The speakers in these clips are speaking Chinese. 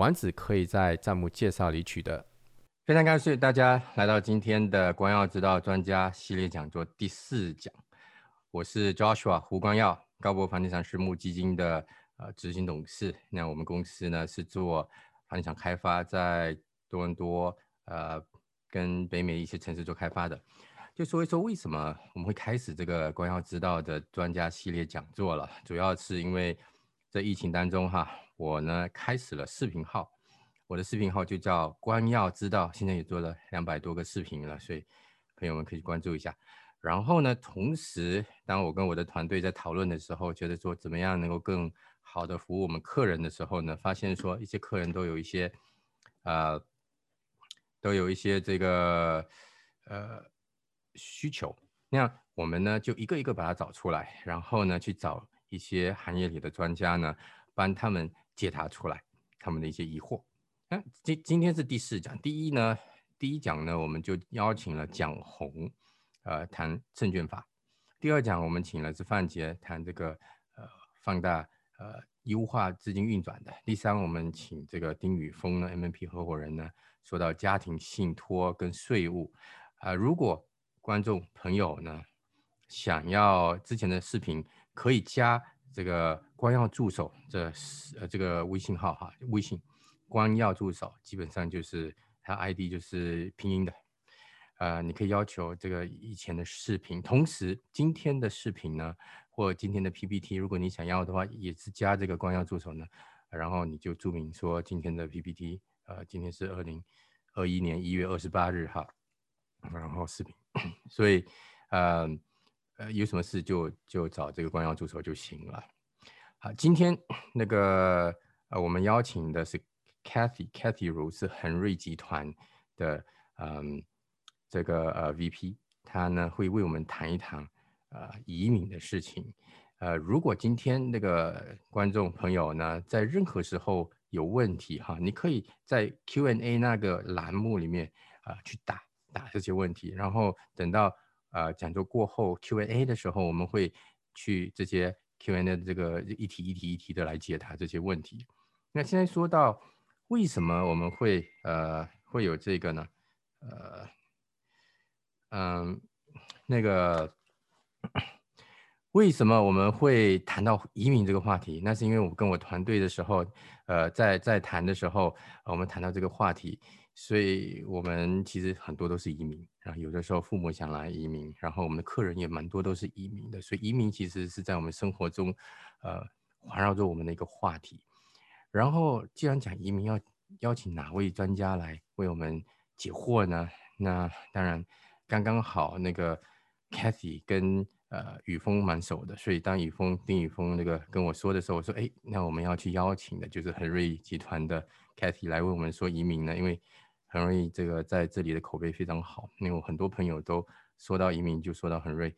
丸子可以在账目介绍里取得。非常感谢大家来到今天的光耀之道专家系列讲座第四讲。我是 Joshua 胡光耀，高博房地产私募基金的呃执行董事。那我们公司呢是做房地产开发，在多伦多呃跟北美一些城市做开发的。就说一说为什么我们会开始这个光耀之道的专家系列讲座了，主要是因为在疫情当中哈。我呢开始了视频号，我的视频号就叫关耀知道，现在也做了两百多个视频了，所以朋友们可以关注一下。然后呢，同时当我跟我的团队在讨论的时候，觉得说怎么样能够更好的服务我们客人的时候呢，发现说一些客人都有一些，呃，都有一些这个呃需求，那我们呢就一个一个把它找出来，然后呢去找一些行业里的专家呢，帮他们。解答出来他们的一些疑惑。那今今天是第四讲，第一呢，第一讲呢，我们就邀请了蒋红，呃，谈证券法。第二讲我们请了是范杰谈这个呃放大呃优化资金运转的。第三我们请这个丁宇峰呢 M P 合伙人呢说到家庭信托跟税务。啊，如果观众朋友呢想要之前的视频，可以加。这个光耀助手，这呃这个微信号哈，微信光耀助手基本上就是它 ID 就是拼音的，呃，你可以要求这个以前的视频，同时今天的视频呢，或今天的 PPT，如果你想要的话，也是加这个光耀助手呢，然后你就注明说今天的 PPT，呃，今天是二零二一年一月二十八日哈，然后视频，所以呃。呃，有什么事就就找这个光耀助手就行了。好，今天那个呃，我们邀请的是 Cathy，Cathy 如是恒瑞集团的嗯这个呃 VP，他呢会为我们谈一谈呃移民的事情。呃，如果今天那个观众朋友呢在任何时候有问题哈，你可以在 Q&A 那个栏目里面啊去打打这些问题，然后等到。呃，讲座过后 Q&A 的时候，我们会去这些 Q&A 的这个一题一题一题的来解答这些问题。那现在说到为什么我们会呃会有这个呢？呃，嗯，那个为什么我们会谈到移民这个话题？那是因为我跟我团队的时候，呃，在在谈的时候，我们谈到这个话题。所以我们其实很多都是移民，然后有的时候父母想来移民，然后我们的客人也蛮多都是移民的，所以移民其实是在我们生活中，呃，环绕着我们的一个话题。然后既然讲移民，要邀请哪位专家来为我们解惑呢？那当然刚刚好，那个 Cathy 跟呃雨峰蛮熟的，所以当雨峰丁雨峰那个跟我说的时候，我说哎，那我们要去邀请的就是恒瑞集团的 Cathy 来为我们说移民呢，因为。很容易，这个在这里的口碑非常好，因为我很多朋友都说到移民就说到恒瑞，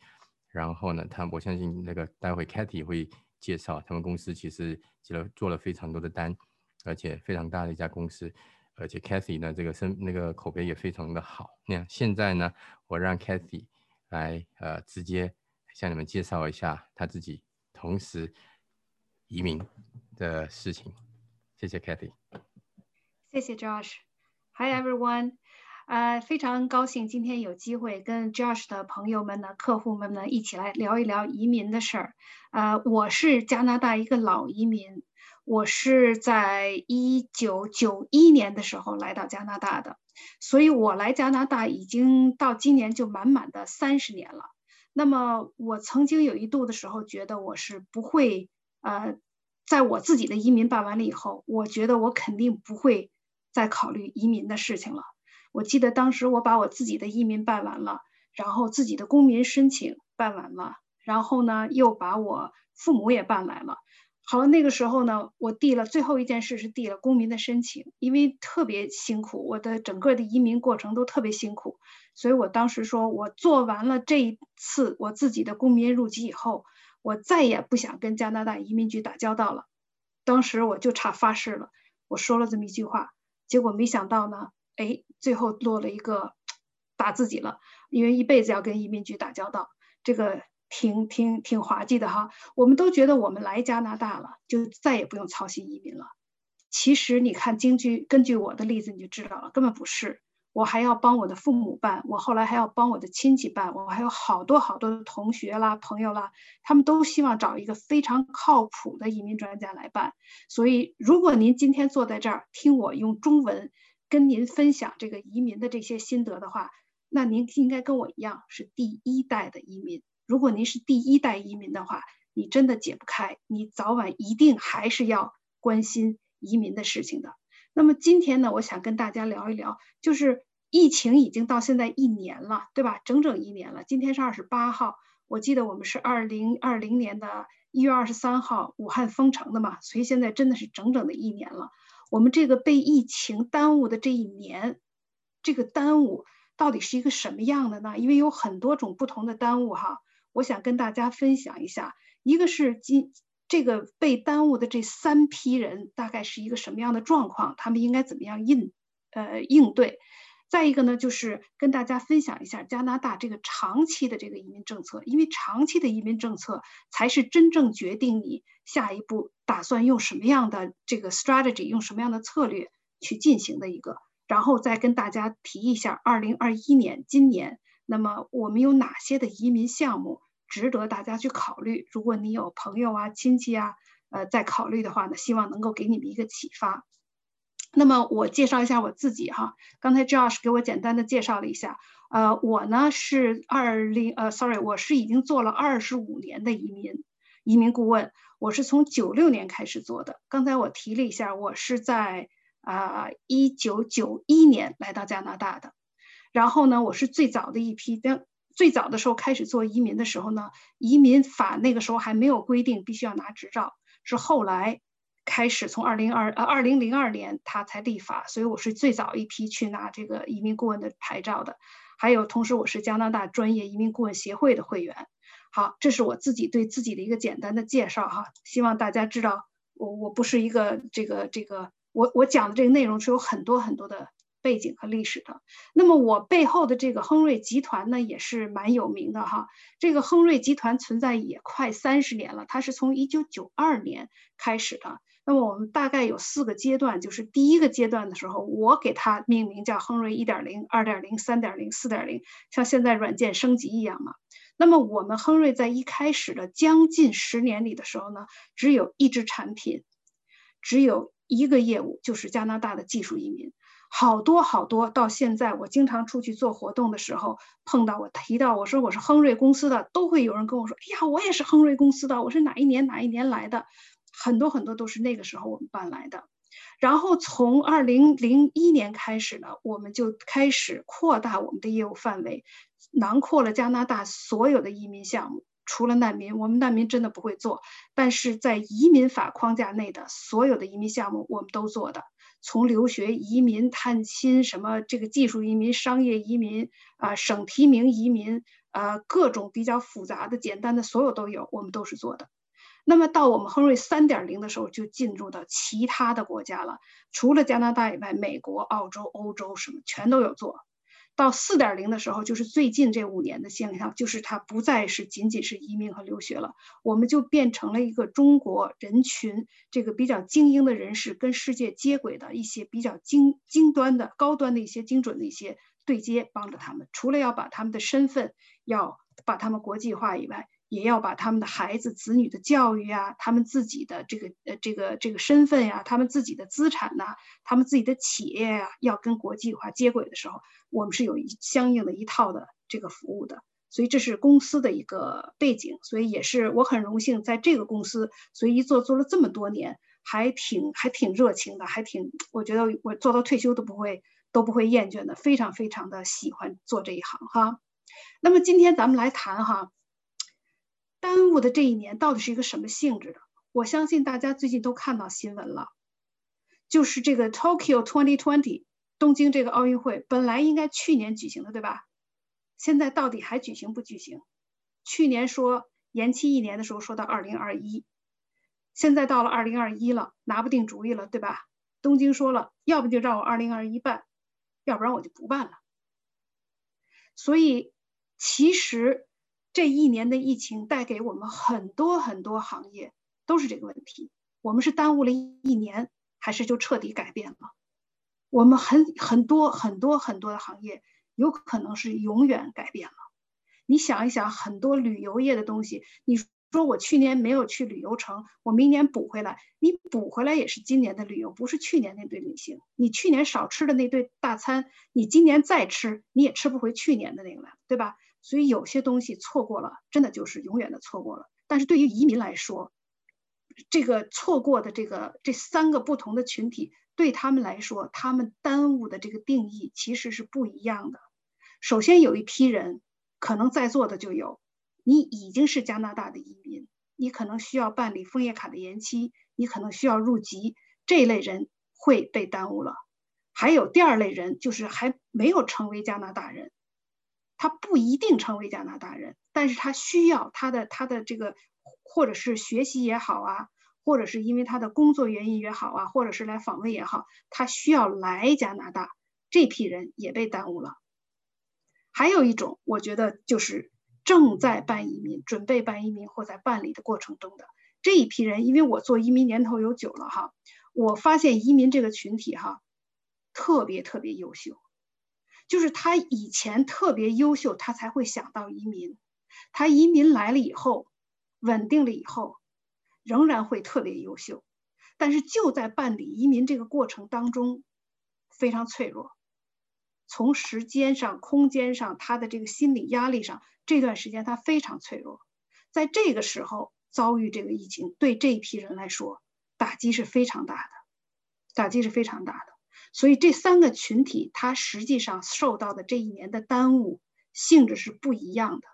然后呢，他我相信那个待会 Katy 会介绍他们公司其实接了做了非常多的单，而且非常大的一家公司，而且 Katy 呢这个声那个口碑也非常的好。那样现在呢，我让 Katy 来呃直接向你们介绍一下他自己同时移民的事情。谢谢 Katy。谢谢 Josh。Hi everyone，呃，非常高兴今天有机会跟 Josh 的朋友们呢、客户们呢一起来聊一聊移民的事儿。呃，我是加拿大一个老移民，我是在一九九一年的时候来到加拿大的，所以我来加拿大已经到今年就满满的三十年了。那么我曾经有一度的时候觉得我是不会，呃，在我自己的移民办完了以后，我觉得我肯定不会。在考虑移民的事情了。我记得当时我把我自己的移民办完了，然后自己的公民申请办完了，然后呢又把我父母也办来了。好了，那个时候呢，我递了最后一件事是递了公民的申请，因为特别辛苦，我的整个的移民过程都特别辛苦，所以我当时说我做完了这一次我自己的公民入籍以后，我再也不想跟加拿大移民局打交道了。当时我就差发誓了，我说了这么一句话，结果没想到呢，哎，最后落了一个打自己了，因为一辈子要跟移民局打交道，这个。挺挺挺滑稽的哈，我们都觉得我们来加拿大了，就再也不用操心移民了。其实你看，京剧根据我的例子，你就知道了，根本不是。我还要帮我的父母办，我后来还要帮我的亲戚办，我还有好多好多的同学啦、朋友啦，他们都希望找一个非常靠谱的移民专家来办。所以，如果您今天坐在这儿听我用中文跟您分享这个移民的这些心得的话，那您应该跟我一样是第一代的移民。如果您是第一代移民的话，你真的解不开，你早晚一定还是要关心移民的事情的。那么今天呢，我想跟大家聊一聊，就是疫情已经到现在一年了，对吧？整整一年了。今天是二十八号，我记得我们是二零二零年的一月二十三号武汉封城的嘛，所以现在真的是整整的一年了。我们这个被疫情耽误的这一年，这个耽误到底是一个什么样的呢？因为有很多种不同的耽误哈。我想跟大家分享一下，一个是今这个被耽误的这三批人大概是一个什么样的状况，他们应该怎么样应呃应对。再一个呢，就是跟大家分享一下加拿大这个长期的这个移民政策，因为长期的移民政策才是真正决定你下一步打算用什么样的这个 strategy，用什么样的策略去进行的一个。然后再跟大家提一下，二零二一年今年。那么我们有哪些的移民项目值得大家去考虑？如果你有朋友啊、亲戚啊，呃，在考虑的话呢，希望能够给你们一个启发。那么我介绍一下我自己哈，刚才 Josh 给我简单的介绍了一下，呃，我呢是二零呃，sorry，我是已经做了二十五年的移民移民顾问，我是从九六年开始做的。刚才我提了一下，我是在啊一九九一年来到加拿大的。然后呢，我是最早的一批。但最早的时候开始做移民的时候呢，移民法那个时候还没有规定必须要拿执照，是后来开始从二零二呃二零零二年他才立法，所以我是最早一批去拿这个移民顾问的牌照的。还有，同时我是加拿大专业移民顾问协会的会员。好，这是我自己对自己的一个简单的介绍哈，希望大家知道我我不是一个这个这个我我讲的这个内容是有很多很多的。背景和历史的，那么我背后的这个亨瑞集团呢，也是蛮有名的哈。这个亨瑞集团存在也快三十年了，它是从一九九二年开始的。那么我们大概有四个阶段，就是第一个阶段的时候，我给它命名叫亨瑞一点零、二点零、三点零、四点零，像现在软件升级一样嘛。那么我们亨瑞在一开始的将近十年里的时候呢，只有一支产品，只有一个业务，就是加拿大的技术移民。好多好多，到现在我经常出去做活动的时候，碰到我提到我说我是亨瑞公司的，都会有人跟我说：“哎呀，我也是亨瑞公司的，我是哪一年哪一年来的。”很多很多都是那个时候我们搬来的。然后从二零零一年开始呢，我们就开始扩大我们的业务范围，囊括了加拿大所有的移民项目，除了难民，我们难民真的不会做，但是在移民法框架内的所有的移民项目我们都做的。从留学、移民、探亲，什么这个技术移民、商业移民啊，省提名移民，啊，各种比较复杂的、简单的，所有都有，我们都是做的。那么到我们亨瑞三点零的时候，就进入到其他的国家了，除了加拿大以外，美国、澳洲、欧洲什么全都有做。到四点零的时候，就是最近这五年的现象，就是它不再是仅仅是移民和留学了，我们就变成了一个中国人群这个比较精英的人士跟世界接轨的一些比较精精端的高端的一些精准的一些对接，帮着他们。除了要把他们的身份要把他们国际化以外，也要把他们的孩子子女的教育啊，他们自己的这个呃这个这个身份呀，他们自己的资产呐，他们自己的企业呀，要跟国际化接轨的时候，我们是有一相应的一套的这个服务的。所以这是公司的一个背景，所以也是我很荣幸在这个公司，所以一做做了这么多年，还挺还挺热情的，还挺我觉得我做到退休都不会都不会厌倦的，非常非常的喜欢做这一行哈。那么今天咱们来谈哈。耽误的这一年到底是一个什么性质的？我相信大家最近都看到新闻了，就是这个 Tokyo 2020东京这个奥运会本来应该去年举行的，对吧？现在到底还举行不举行？去年说延期一年的时候说到二零二一，现在到了二零二一了，拿不定主意了，对吧？东京说了，要不就让我二零二一办，要不然我就不办了。所以其实这一年的疫情带给我们很多很多行业都是这个问题。我们是耽误了一年，还是就彻底改变了？我们很很多很多很多的行业有可能是永远改变了。你想一想，很多旅游业的东西，你说我去年没有去旅游城，我明年补回来，你补回来也是今年的旅游，不是去年那对旅行。你去年少吃的那顿大餐，你今年再吃，你也吃不回去年的那个了，对吧？所以有些东西错过了，真的就是永远的错过了。但是对于移民来说，这个错过的这个这三个不同的群体。对他们来说，他们耽误的这个定义其实是不一样的。首先，有一批人，可能在座的就有，你已经是加拿大的移民，你可能需要办理枫叶卡的延期，你可能需要入籍，这类人会被耽误了。还有第二类人，就是还没有成为加拿大人，他不一定成为加拿大人，但是他需要他的他的这个，或者是学习也好啊。或者是因为他的工作原因也好啊，或者是来访问也好，他需要来加拿大，这批人也被耽误了。还有一种，我觉得就是正在办移民、准备办移民或在办理的过程中的这一批人，因为我做移民年头有久了哈，我发现移民这个群体哈，特别特别优秀，就是他以前特别优秀，他才会想到移民，他移民来了以后，稳定了以后。仍然会特别优秀，但是就在办理移民这个过程当中，非常脆弱。从时间上、空间上，他的这个心理压力上，这段时间他非常脆弱。在这个时候遭遇这个疫情，对这一批人来说，打击是非常大的，打击是非常大的。所以这三个群体，他实际上受到的这一年的耽误性质是不一样的。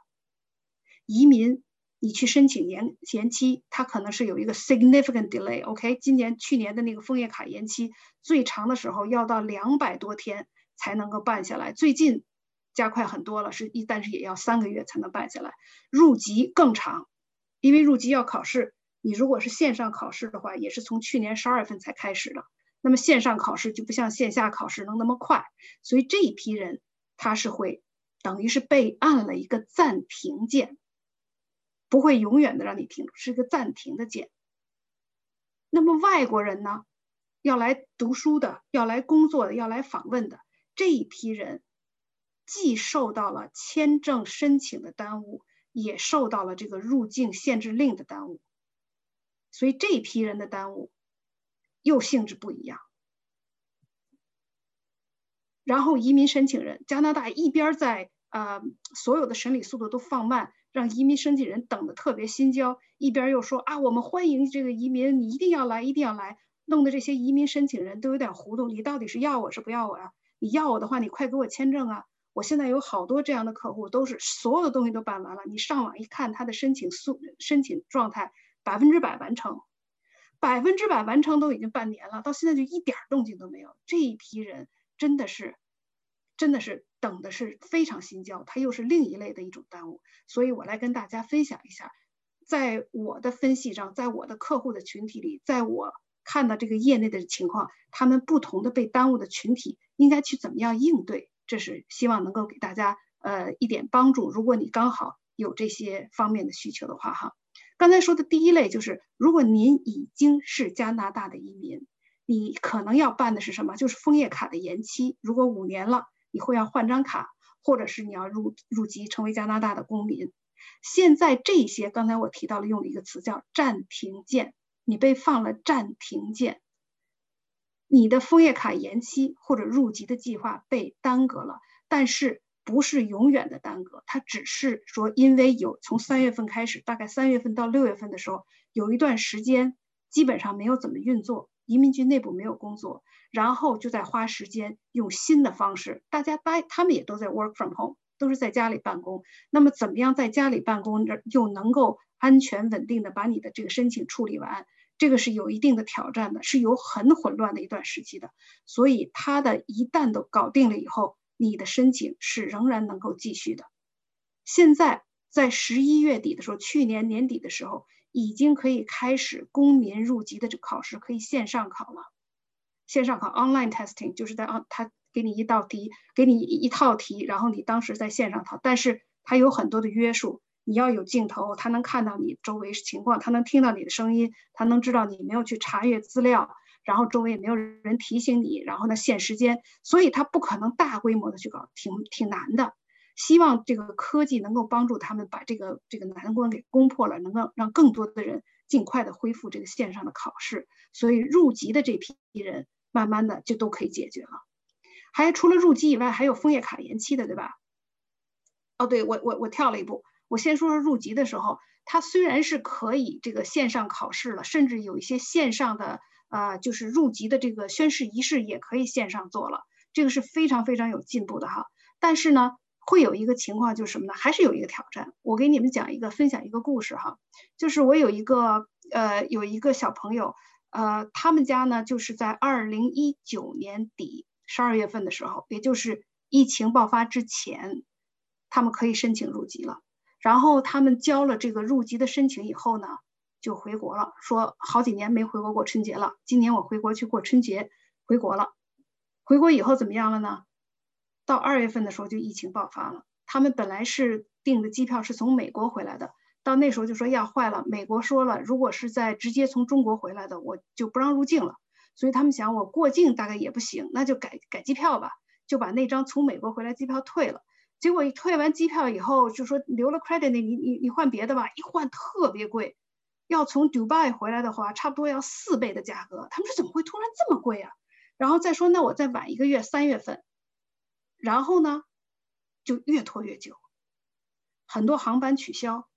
移民。你去申请延延期，它可能是有一个 significant delay。OK，今年去年的那个枫叶卡延期最长的时候要到两百多天才能够办下来，最近加快很多了，是一但是也要三个月才能办下来。入籍更长，因为入籍要考试，你如果是线上考试的话，也是从去年十二月份才开始的。那么线上考试就不像线下考试能那么快，所以这一批人他是会等于是被按了一个暂停键。不会永远的让你停，是个暂停的键。那么外国人呢，要来读书的，要来工作的，要来访问的这一批人，既受到了签证申请的耽误，也受到了这个入境限制令的耽误。所以这一批人的耽误又性质不一样。然后移民申请人，加拿大一边在呃所有的审理速度都放慢。让移民申请人等的特别心焦，一边又说啊，我们欢迎这个移民，你一定要来，一定要来，弄得这些移民申请人都有点糊涂。你到底是要我是不要我呀？你要我的话，你快给我签证啊！我现在有好多这样的客户，都是所有的东西都办完了，你上网一看，他的申请速申请状态百分之百完成，百分之百完成都已经半年了，到现在就一点动静都没有。这一批人真的是。真的是等的是非常心焦，它又是另一类的一种耽误，所以我来跟大家分享一下，在我的分析上，在我的客户的群体里，在我看到这个业内的情况，他们不同的被耽误的群体应该去怎么样应对，这是希望能够给大家呃一点帮助。如果你刚好有这些方面的需求的话，哈，刚才说的第一类就是，如果您已经是加拿大的移民，你可能要办的是什么？就是枫叶卡的延期，如果五年了。你会要换张卡，或者是你要入入籍成为加拿大的公民。现在这些刚才我提到了用的一个词叫暂停键，你被放了暂停键，你的枫叶卡延期或者入籍的计划被耽搁了，但是不是永远的耽搁，它只是说因为有从三月份开始，大概三月份到六月份的时候，有一段时间基本上没有怎么运作。移民局内部没有工作，然后就在花时间用新的方式，大家大他们也都在 work from home，都是在家里办公。那么怎么样在家里办公，又能够安全稳定的把你的这个申请处理完，这个是有一定的挑战的，是有很混乱的一段时期的。所以它的一旦都搞定了以后，你的申请是仍然能够继续的。现在在十一月底的时候，去年年底的时候，已经可以开始公民入籍的这考试，可以线上考了。线上考 （online testing） 就是在啊，他给你一道题，给你一套题，然后你当时在线上考，但是它有很多的约束。你要有镜头，他能看到你周围情况，他能听到你的声音，他能知道你没有去查阅资料，然后周围也没有人提醒你，然后呢限时间，所以他不可能大规模的去搞，挺挺难的。希望这个科技能够帮助他们把这个这个难关给攻破了，能够让更多的人尽快的恢复这个线上的考试，所以入籍的这批人慢慢的就都可以解决了。还除了入籍以外，还有枫叶卡延期的，对吧？哦，对我我我跳了一步。我先说说入籍的时候，它虽然是可以这个线上考试了，甚至有一些线上的呃，就是入籍的这个宣誓仪式也可以线上做了，这个是非常非常有进步的哈。但是呢，会有一个情况就是什么呢？还是有一个挑战。我给你们讲一个分享一个故事哈，就是我有一个呃有一个小朋友，呃，他们家呢就是在二零一九年底十二月份的时候，也就是疫情爆发之前，他们可以申请入籍了。然后他们交了这个入籍的申请以后呢，就回国了。说好几年没回国过春节了，今年我回国去过春节，回国了。回国以后怎么样了呢？到二月份的时候就疫情爆发了。他们本来是订的机票是从美国回来的，到那时候就说要坏了。美国说了，如果是在直接从中国回来的，我就不让入境了。所以他们想，我过境大概也不行，那就改改机票吧，就把那张从美国回来机票退了。结果一退完机票以后，就说留了 credit，你你你换别的吧，一换特别贵，要从 Dubai 回来的话，差不多要四倍的价格。他们说怎么会突然这么贵啊？然后再说那我再晚一个月，三月份，然后呢，就越拖越久，很多航班取消，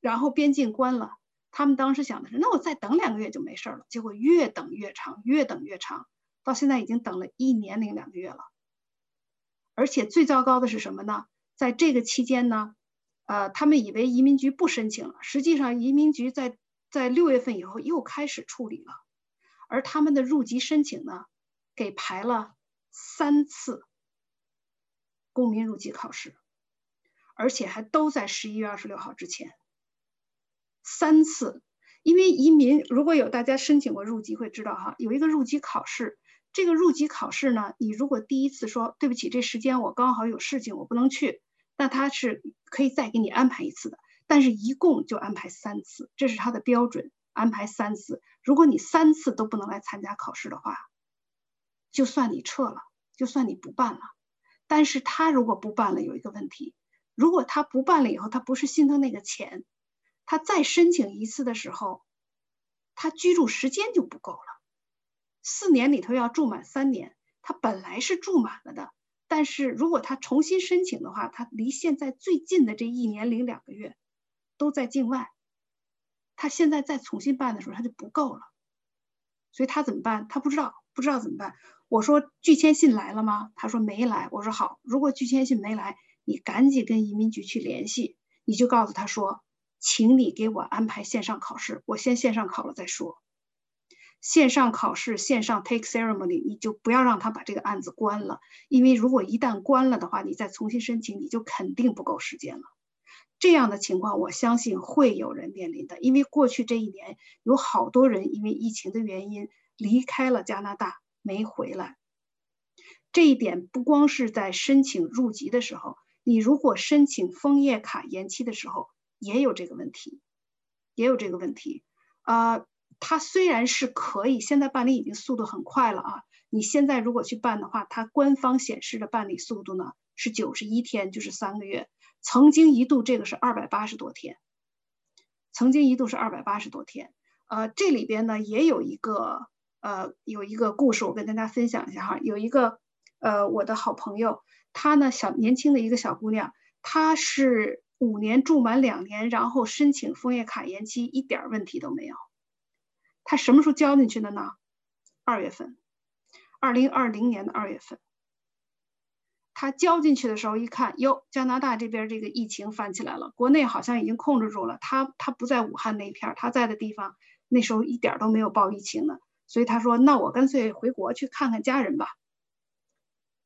然后边境关了。他们当时想的是，那我再等两个月就没事了。结果越等越长，越等越长，到现在已经等了一年零两个月了。而且最糟糕的是什么呢？在这个期间呢，呃，他们以为移民局不申请了，实际上移民局在在六月份以后又开始处理了，而他们的入籍申请呢，给排了三次公民入籍考试，而且还都在十一月二十六号之前，三次，因为移民如果有大家申请过入籍会知道哈，有一个入籍考试。这个入籍考试呢，你如果第一次说对不起，这时间我刚好有事情，我不能去，那他是可以再给你安排一次的。但是一共就安排三次，这是他的标准，安排三次。如果你三次都不能来参加考试的话，就算你撤了，就算你不办了。但是他如果不办了，有一个问题，如果他不办了以后，他不是心疼那个钱，他再申请一次的时候，他居住时间就不够了。四年里头要住满三年，他本来是住满了的，但是如果他重新申请的话，他离现在最近的这一年零两个月都在境外，他现在再重新办的时候他就不够了，所以他怎么办？他不知道，不知道怎么办。我说拒签信来了吗？他说没来。我说好，如果拒签信没来，你赶紧跟移民局去联系，你就告诉他说，请你给我安排线上考试，我先线上考了再说。线上考试，线上 take ceremony，你就不要让他把这个案子关了，因为如果一旦关了的话，你再重新申请，你就肯定不够时间了。这样的情况，我相信会有人面临的，因为过去这一年有好多人因为疫情的原因离开了加拿大，没回来。这一点不光是在申请入籍的时候，你如果申请枫叶卡延期的时候，也有这个问题，也有这个问题啊。它虽然是可以，现在办理已经速度很快了啊！你现在如果去办的话，它官方显示的办理速度呢是九十一天，就是三个月。曾经一度这个是二百八十多天，曾经一度是二百八十多天。呃，这里边呢也有一个呃有一个故事，我跟大家分享一下哈。有一个呃我的好朋友，她呢小年轻的一个小姑娘，她是五年住满两年，然后申请枫叶卡延期，一点问题都没有。他什么时候交进去的呢？二月份，二零二零年的二月份。他交进去的时候一看，哟，加拿大这边这个疫情翻起来了，国内好像已经控制住了。他他不在武汉那一片儿，他在的地方那时候一点都没有报疫情呢，所以他说，那我干脆回国去看看家人吧。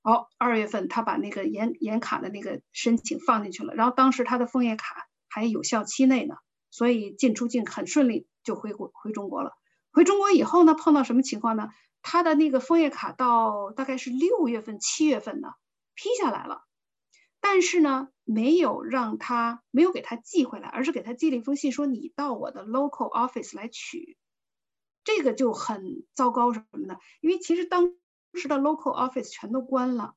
哦，二月份他把那个延延卡的那个申请放进去了，然后当时他的枫叶卡还有效期内呢，所以进出境很顺利，就回国回中国了。回中国以后呢，碰到什么情况呢？他的那个枫叶卡到大概是六月份、七月份呢。批下来了，但是呢，没有让他没有给他寄回来，而是给他寄了一封信，说你到我的 local office 来取，这个就很糟糕什么的，因为其实当时的 local office 全都关了，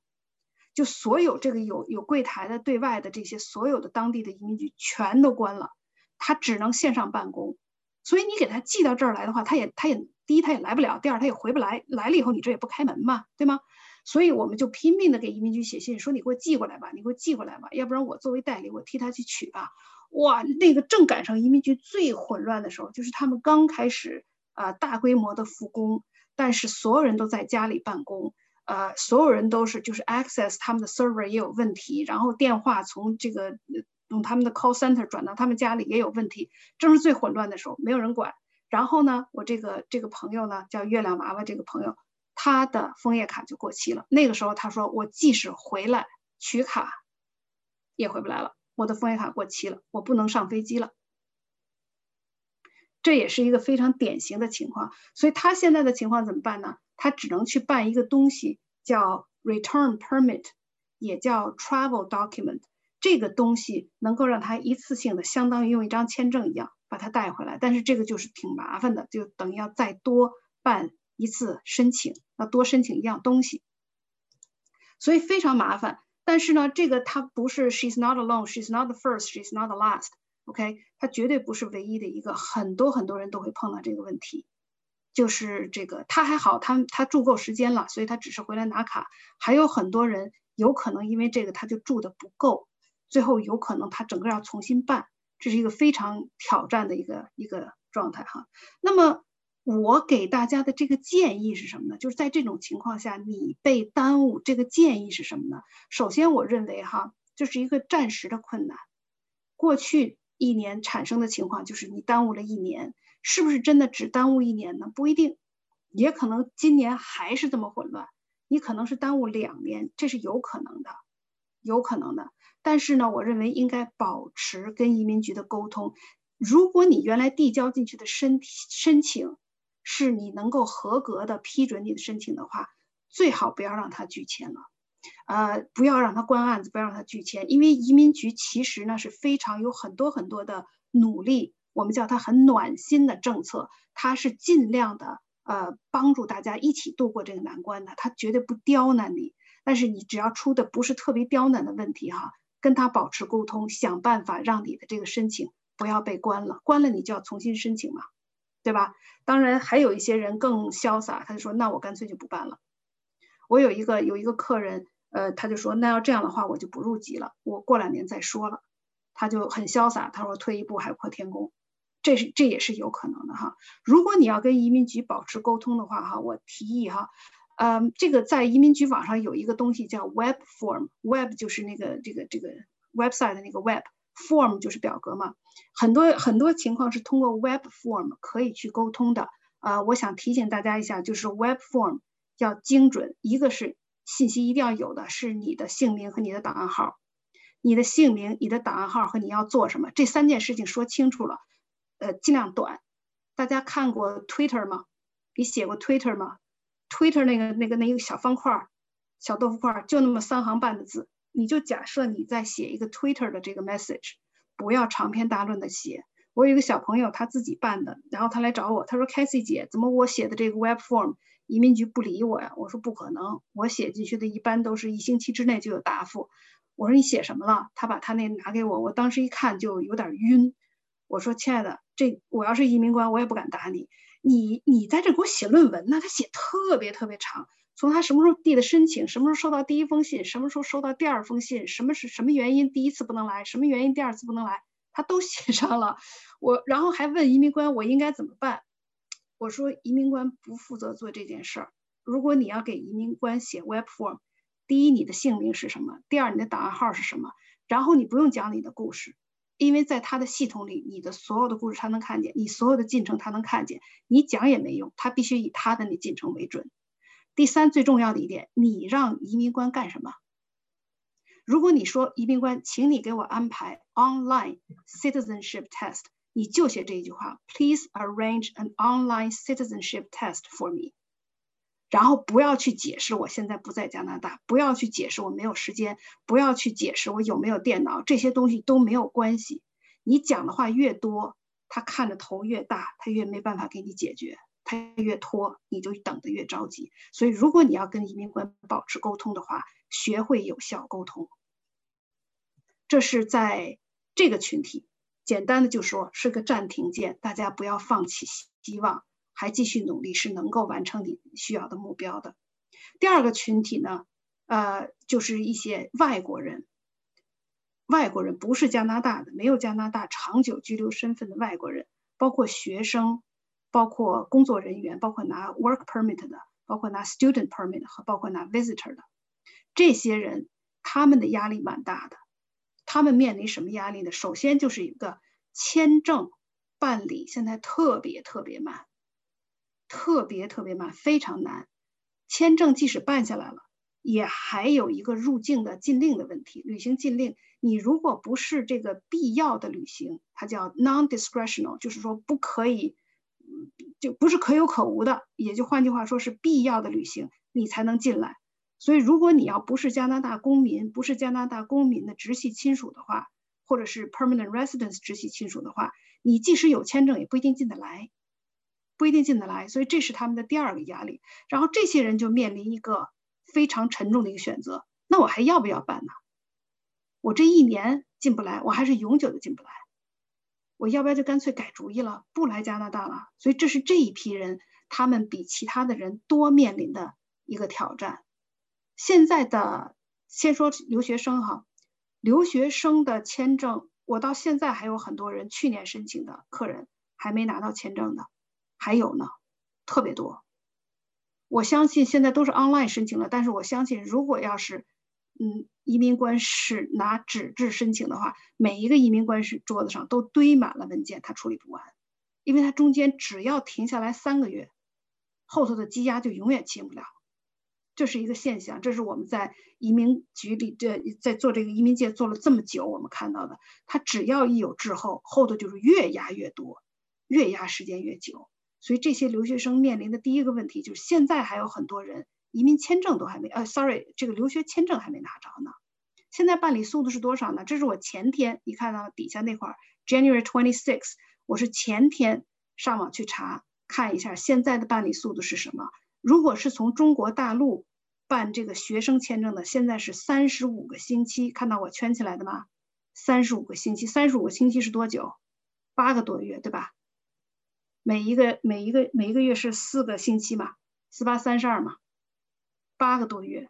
就所有这个有有柜台的对外的这些所有的当地的移民局全都关了，他只能线上办公，所以你给他寄到这儿来的话，他也他也第一他也来不了，第二他也回不来，来了以后你这也不开门嘛，对吗？所以我们就拼命的给移民局写信，说你给我寄过来吧，你给我寄过来吧，要不然我作为代理，我替他去取吧。哇，那个正赶上移民局最混乱的时候，就是他们刚开始啊大规模的复工，但是所有人都在家里办公，呃，所有人都是就是 access 他们的 server 也有问题，然后电话从这个用他们的 call center 转到他们家里也有问题，正是最混乱的时候，没有人管。然后呢，我这个这个朋友呢叫月亮娃娃，这个朋友。他的枫叶卡就过期了。那个时候他说：“我即使回来取卡，也回不来了。我的枫叶卡过期了，我不能上飞机了。”这也是一个非常典型的情况。所以他现在的情况怎么办呢？他只能去办一个东西，叫 Return Permit，也叫 Travel Document。这个东西能够让他一次性的，相当于用一张签证一样把它带回来。但是这个就是挺麻烦的，就等于要再多办。一次申请要多申请一样东西，所以非常麻烦。但是呢，这个它不是 she's not alone, she's not the first, she's not the last. OK，它绝对不是唯一的一个，很多很多人都会碰到这个问题。就是这个他还好，他他住够时间了，所以他只是回来拿卡。还有很多人有可能因为这个他就住的不够，最后有可能他整个要重新办，这是一个非常挑战的一个一个状态哈。那么。我给大家的这个建议是什么呢？就是在这种情况下，你被耽误，这个建议是什么呢？首先，我认为哈，这是一个暂时的困难。过去一年产生的情况就是你耽误了一年，是不是真的只耽误一年呢？不一定，也可能今年还是这么混乱，你可能是耽误两年，这是有可能的，有可能的。但是呢，我认为应该保持跟移民局的沟通。如果你原来递交进去的申申请，是你能够合格的批准你的申请的话，最好不要让他拒签了，呃，不要让他关案子，不要让他拒签，因为移民局其实呢是非常有很多很多的努力，我们叫它很暖心的政策，它是尽量的呃帮助大家一起度过这个难关的，他绝对不刁难你，但是你只要出的不是特别刁难的问题哈，跟他保持沟通，想办法让你的这个申请不要被关了，关了你就要重新申请嘛。对吧？当然还有一些人更潇洒，他就说：“那我干脆就不办了。”我有一个有一个客人，呃，他就说：“那要这样的话，我就不入籍了，我过两年再说了。”他就很潇洒，他说：“退一步海阔天空。”这是这也是有可能的哈。如果你要跟移民局保持沟通的话，哈，我提议哈，嗯，这个在移民局网上有一个东西叫 Web Form，Web 就是那个这个这个 website 的那个 Web。Form 就是表格嘛，很多很多情况是通过 Web Form 可以去沟通的。啊，我想提醒大家一下，就是 Web Form 要精准，一个是信息一定要有的是你的姓名和你的档案号，你的姓名、你的档案号和你要做什么这三件事情说清楚了，呃，尽量短。大家看过 Twitter 吗？你写过 Twitter 吗？Twitter 那个那个那一个小方块、小豆腐块，就那么三行半的字。你就假设你在写一个 Twitter 的这个 message，不要长篇大论的写。我有一个小朋友他自己办的，然后他来找我，他说 c a s i e 姐，怎么我写的这个 web form 移民局不理我呀？我说不可能，我写进去的一般都是一星期之内就有答复。我说你写什么了？他把他那拿给我，我当时一看就有点晕。我说亲爱的，这我要是移民官，我也不敢打你。你你在这给我写论文呢？他写特别特别长。从他什么时候递的申请，什么时候收到第一封信，什么时候收到第二封信，什么是什么原因第一次不能来，什么原因第二次不能来，他都写上了。我然后还问移民官我应该怎么办。我说移民官不负责做这件事儿。如果你要给移民官写 web form，第一，你的姓名是什么？第二，你的档案号是什么？然后你不用讲你的故事，因为在他的系统里，你的所有的故事他能看见，你所有的进程他能看见，你讲也没用，他必须以他的那进程为准。第三，最重要的一点，你让移民官干什么？如果你说移民官，请你给我安排 online citizenship test，你就写这一句话：Please arrange an online citizenship test for me。然后不要去解释我现在不在加拿大，不要去解释我没有时间，不要去解释我有没有电脑，这些东西都没有关系。你讲的话越多，他看着头越大，他越没办法给你解决，他越拖，你就等得越着急。所以，如果你要跟移民官保持沟通的话，学会有效沟通。这是在这个群体，简单的就说是个暂停键，大家不要放弃希望。还继续努力是能够完成你需要的目标的。第二个群体呢，呃，就是一些外国人，外国人不是加拿大的，没有加拿大长久居留身份的外国人，包括学生，包括工作人员，包括拿 work permit 的，包括拿 student permit 和包括拿 visitor 的，这些人他们的压力蛮大的。他们面临什么压力呢？首先就是一个签证办理现在特别特别慢。特别特别慢，非常难。签证即使办下来了，也还有一个入境的禁令的问题，旅行禁令。你如果不是这个必要的旅行，它叫 non-discretional，就是说不可以，就不是可有可无的。也就换句话说是必要的旅行，你才能进来。所以，如果你要不是加拿大公民，不是加拿大公民的直系亲属的话，或者是 permanent residence 直系亲属的话，你即使有签证，也不一定进得来。不一定进得来，所以这是他们的第二个压力。然后这些人就面临一个非常沉重的一个选择：那我还要不要办呢？我这一年进不来，我还是永久的进不来。我要不要就干脆改主意了，不来加拿大了？所以这是这一批人，他们比其他的人多面临的一个挑战。现在的先说留学生哈，留学生的签证，我到现在还有很多人去年申请的客人还没拿到签证的。还有呢，特别多。我相信现在都是 online 申请了，但是我相信，如果要是，嗯，移民官是拿纸质申请的话，每一个移民官是桌子上都堆满了文件，他处理不完，因为他中间只要停下来三个月，后头的积压就永远清不了。这是一个现象，这是我们在移民局里这在做这个移民界做了这么久，我们看到的，他只要一有滞后，后头就是越压越多，越压时间越久。所以这些留学生面临的第一个问题就是，现在还有很多人移民签证都还没，呃，sorry，这个留学签证还没拿着呢。现在办理速度是多少呢？这是我前天，你看到底下那块，January twenty six，我是前天上网去查看一下现在的办理速度是什么。如果是从中国大陆办这个学生签证的，现在是三十五个星期，看到我圈起来的吗？三十五个星期，三十五个星期是多久？八个多月，对吧？每一个每一个每一个月是四个星期嘛，四八三十二嘛，八个多月，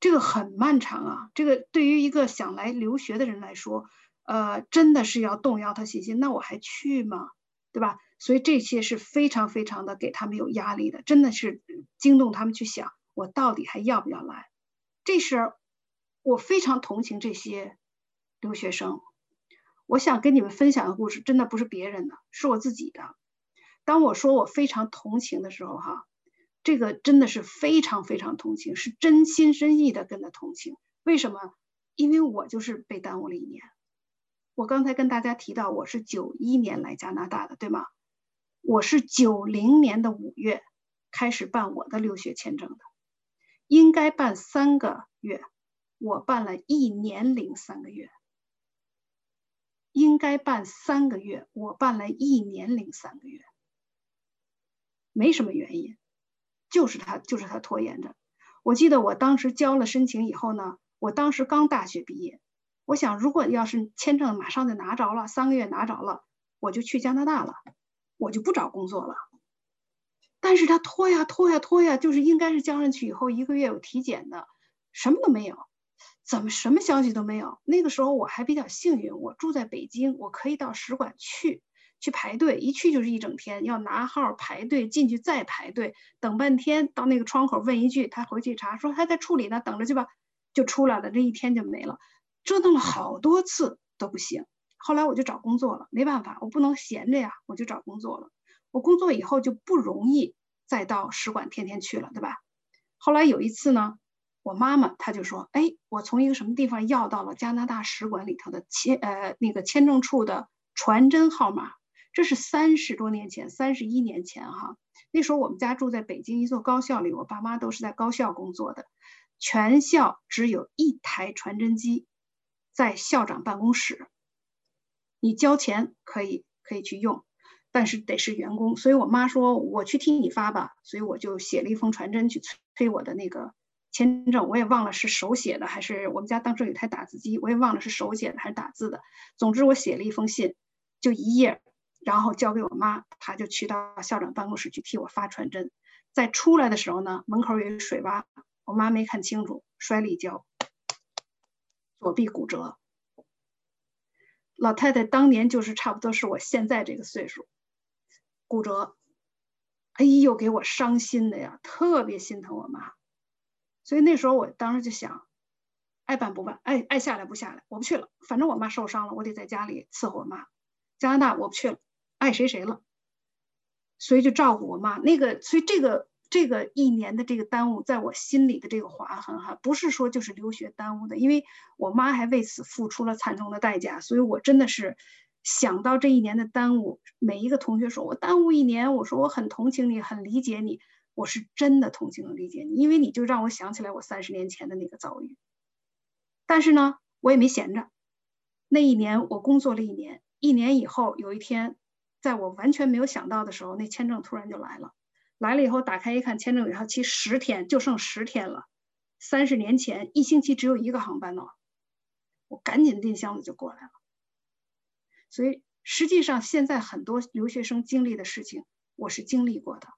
这个很漫长啊。这个对于一个想来留学的人来说，呃，真的是要动摇他信心。那我还去吗？对吧？所以这些是非常非常的给他们有压力的，真的是惊动他们去想，我到底还要不要来？这时，我非常同情这些留学生。我想跟你们分享的故事，真的不是别人的，是我自己的。当我说我非常同情的时候，哈，这个真的是非常非常同情，是真心真意的跟他同情。为什么？因为我就是被耽误了一年。我刚才跟大家提到，我是九一年来加拿大的，对吗？我是九零年的五月开始办我的留学签证的，应该办三个月，我办了一年零三个月。应该办三个月，我办了一年零三个月。没什么原因，就是他，就是他拖延着。我记得我当时交了申请以后呢，我当时刚大学毕业，我想如果要是签证马上就拿着了，三个月拿着了，我就去加拿大了，我就不找工作了。但是他拖呀拖呀拖呀，就是应该是交上去以后一个月有体检的，什么都没有，怎么什么消息都没有？那个时候我还比较幸运，我住在北京，我可以到使馆去。去排队，一去就是一整天，要拿号排队进去再排队，等半天，到那个窗口问一句，他回去查说他在处理呢，等着去吧，就出来了，这一天就没了，折腾了好多次都不行。后来我就找工作了，没办法，我不能闲着呀，我就找工作了。我工作以后就不容易再到使馆天天去了，对吧？后来有一次呢，我妈妈她就说：“哎，我从一个什么地方要到了加拿大使馆里头的签呃那个签证处的传真号码。”这是三十多年前，三十一年前哈。那时候我们家住在北京一座高校里，我爸妈都是在高校工作的，全校只有一台传真机，在校长办公室。你交钱可以可以去用，但是得是员工。所以我妈说我去替你发吧，所以我就写了一封传真去催我的那个签证。我也忘了是手写的还是我们家当时有台打字机，我也忘了是手写的还是打字的。总之我写了一封信，就一页，然后交给我妈，她就去到校长办公室去替我发传真。在出来的时候呢，门口有一水洼，我妈没看清楚，摔了一跤，左臂骨折。老太太当年就是差不多是我现在这个岁数，骨折，哎呦，给我伤心的呀，特别心疼我妈。所以那时候我当时就想，爱办不办，爱爱下来不下来，我不去了。反正我妈受伤了，我得在家里伺候我妈。加拿大我不去了，爱谁谁了。所以就照顾我妈。那个，所以这个。这个一年的这个耽误，在我心里的这个划痕哈，不是说就是留学耽误的，因为我妈还为此付出了惨重的代价，所以我真的是想到这一年的耽误，每一个同学说我耽误一年，我说我很同情你，很理解你，我是真的同情和理解你，因为你就让我想起来我三十年前的那个遭遇。但是呢，我也没闲着，那一年我工作了一年，一年以后有一天，在我完全没有想到的时候，那签证突然就来了。来了以后，打开一看，签证有效期十天，就剩十天了。三十年前，一星期只有一个航班呢，我赶紧拎箱子就过来了。所以，实际上现在很多留学生经历的事情，我是经历过的。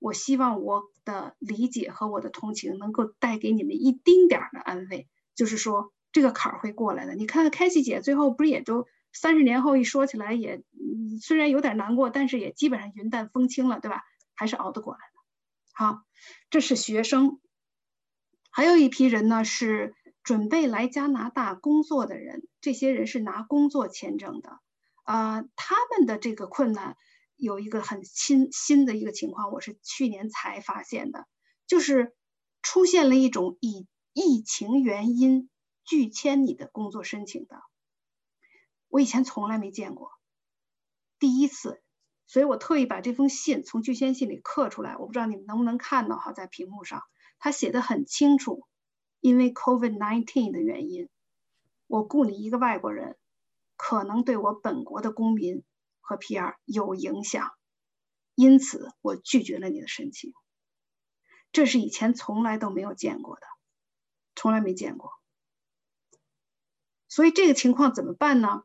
我希望我的理解和我的同情能够带给你们一丁点儿的安慰，就是说这个坎儿会过来的。你看，开西姐最后不是也都三十年后一说起来也，虽然有点难过，但是也基本上云淡风轻了，对吧？还是熬得过来的。好，这是学生，还有一批人呢，是准备来加拿大工作的人。这些人是拿工作签证的，啊，他们的这个困难有一个很新新的一个情况，我是去年才发现的，就是出现了一种以疫情原因拒签你的工作申请的，我以前从来没见过，第一次。所以我特意把这封信从拒签信里刻出来，我不知道你们能不能看到哈，在屏幕上，他写的很清楚，因为 COVID-19 的原因，我雇你一个外国人，可能对我本国的公民和 PR 有影响，因此我拒绝了你的申请。这是以前从来都没有见过的，从来没见过。所以这个情况怎么办呢？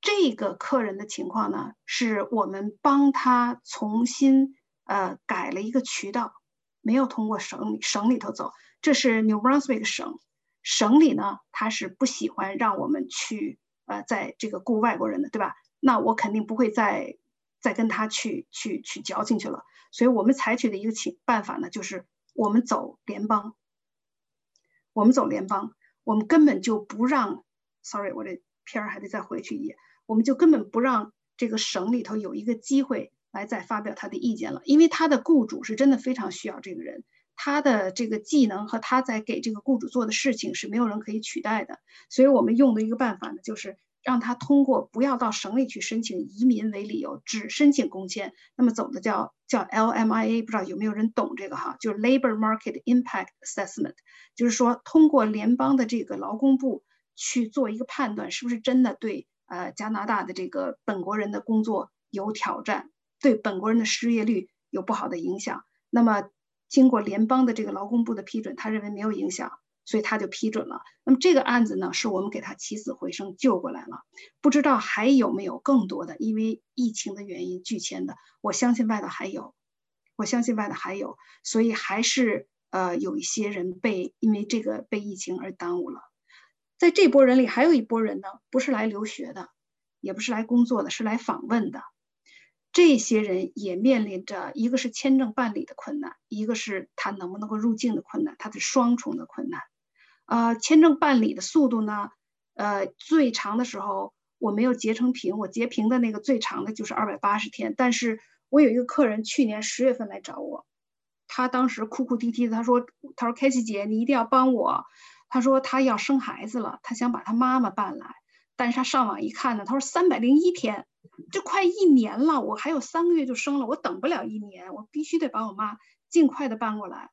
这个客人的情况呢，是我们帮他重新呃改了一个渠道，没有通过省里省里头走。这是 New Brunswick 省，省里呢他是不喜欢让我们去呃在这个雇外国人的，对吧？那我肯定不会再再跟他去去去矫情去了。所以我们采取的一个情办法呢，就是我们走联邦，我们走联邦，我们根本就不让，sorry，我这片儿还得再回去一页。我们就根本不让这个省里头有一个机会来再发表他的意见了，因为他的雇主是真的非常需要这个人，他的这个技能和他在给这个雇主做的事情是没有人可以取代的。所以我们用的一个办法呢，就是让他通过不要到省里去申请移民为理由，只申请工签。那么走的叫叫 LMIA，不知道有没有人懂这个哈？就是 Labor Market Impact Assessment，就是说通过联邦的这个劳工部去做一个判断，是不是真的对。呃，加拿大的这个本国人的工作有挑战，对本国人的失业率有不好的影响。那么，经过联邦的这个劳工部的批准，他认为没有影响，所以他就批准了。那么这个案子呢，是我们给他起死回生救过来了。不知道还有没有更多的因为疫情的原因拒签的？我相信外头还有，我相信外头还有，所以还是呃有一些人被因为这个被疫情而耽误了。在这波人里，还有一波人呢，不是来留学的，也不是来工作的，是来访问的。这些人也面临着一个是签证办理的困难，一个是他能不能够入境的困难，他是双重的困难。呃，签证办理的速度呢，呃，最长的时候我没有截成屏，我截屏的那个最长的就是二百八十天。但是我有一个客人去年十月份来找我，他当时哭哭啼啼的，他说：“他说凯西姐，你一定要帮我。”他说他要生孩子了，他想把他妈妈办来，但是他上网一看呢，他说三百零一天。这快一年了，我还有三个月就生了，我等不了一年，我必须得把我妈尽快的搬过来。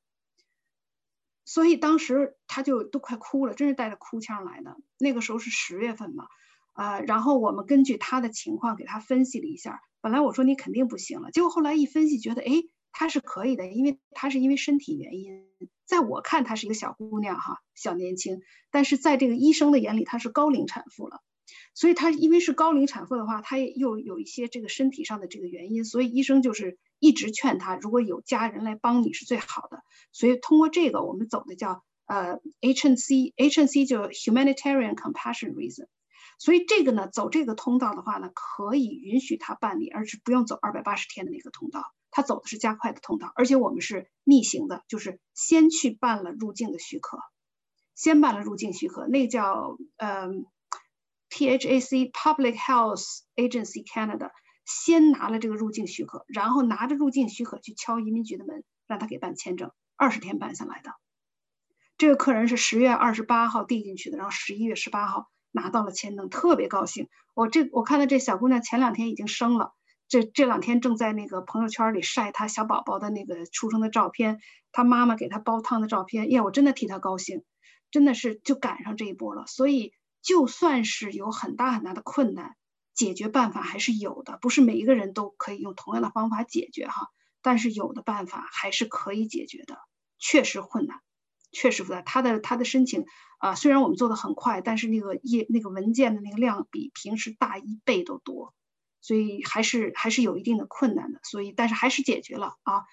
所以当时他就都快哭了，真是带着哭腔来的。那个时候是十月份嘛，啊，然后我们根据他的情况给他分析了一下。本来我说你肯定不行了，结果后来一分析，觉得哎，他是可以的，因为他是因为身体原因。在我看，她是一个小姑娘哈，小年轻，但是在这个医生的眼里，她是高龄产妇了。所以她因为是高龄产妇的话，她又有一些这个身体上的这个原因，所以医生就是一直劝她，如果有家人来帮你是最好的。所以通过这个，我们走的叫呃 H N C，H N C 就 Humanitarian Compassion Reason。所以这个呢，走这个通道的话呢，可以允许她办理，而是不用走二百八十天的那个通道。他走的是加快的通道，而且我们是逆行的，就是先去办了入境的许可，先办了入境许可，那叫呃。PHAC Public Health Agency Canada 先拿了这个入境许可，然后拿着入境许可去敲移民局的门，让他给办签证，二十天办下来的。这个客人是十月二十八号递进去的，然后十一月十八号拿到了签证，特别高兴。我这我看到这小姑娘前两天已经生了，这这两天正在那个朋友圈里晒他小宝宝的那个出生的照片，他妈妈给他煲汤的照片。呀，我真的替他高兴，真的是就赶上这一波了，所以。就算是有很大很大的困难，解决办法还是有的，不是每一个人都可以用同样的方法解决哈。但是有的办法还是可以解决的，确实困难，确实复杂。他的他的申请啊，虽然我们做的很快，但是那个页那个文件的那个量比平时大一倍都多，所以还是还是有一定的困难的。所以但是还是解决了啊。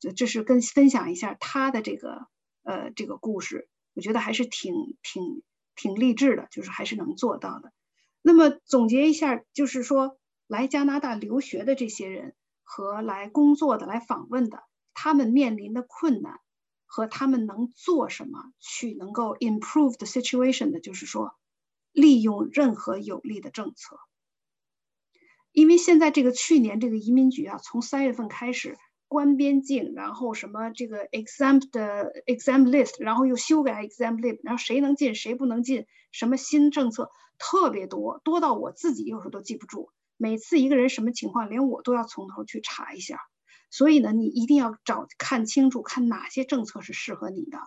这这是跟分享一下他的这个呃这个故事，我觉得还是挺挺。挺励志的，就是还是能做到的。那么总结一下，就是说来加拿大留学的这些人和来工作的、来访问的，他们面临的困难和他们能做什么去能够 improve the situation 的，就是说利用任何有利的政策。因为现在这个去年这个移民局啊，从三月份开始。关边境，然后什么这个 exam 的 exam list，然后又修改 exam list，然后谁能进谁不能进，什么新政策特别多，多到我自己有时候都记不住。每次一个人什么情况，连我都要从头去查一下。所以呢，你一定要找看清楚，看哪些政策是适合你的。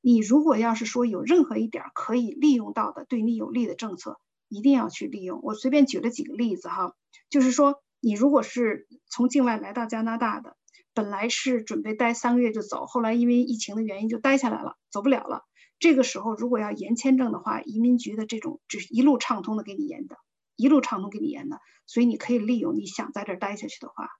你如果要是说有任何一点可以利用到的，对你有利的政策，一定要去利用。我随便举了几个例子哈，就是说你如果是从境外来到加拿大的。本来是准备待三个月就走，后来因为疫情的原因就待下来了，走不了了。这个时候如果要延签证的话，移民局的这种只是一路畅通的给你延的，一路畅通给你延的，所以你可以利用你想在这儿待下去的话，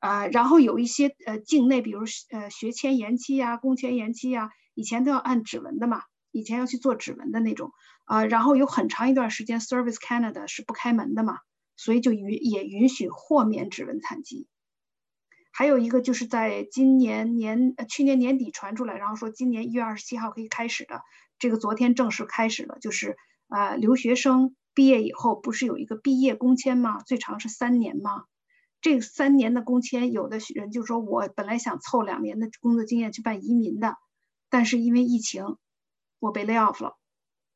啊，然后有一些呃境内，比如呃学签延期呀、工签延期呀，以前都要按指纹的嘛，以前要去做指纹的那种啊，然后有很长一段时间 Service Canada 是不开门的嘛，所以就允也允许豁免指纹残疾。还有一个就是在今年年呃去年年底传出来，然后说今年一月二十七号可以开始的，这个昨天正式开始了，就是啊留学生毕业以后不是有一个毕业工签吗？最长是三年吗？这三年的工签，有的人就说我本来想凑两年的工作经验去办移民的，但是因为疫情，我被 lay off 了，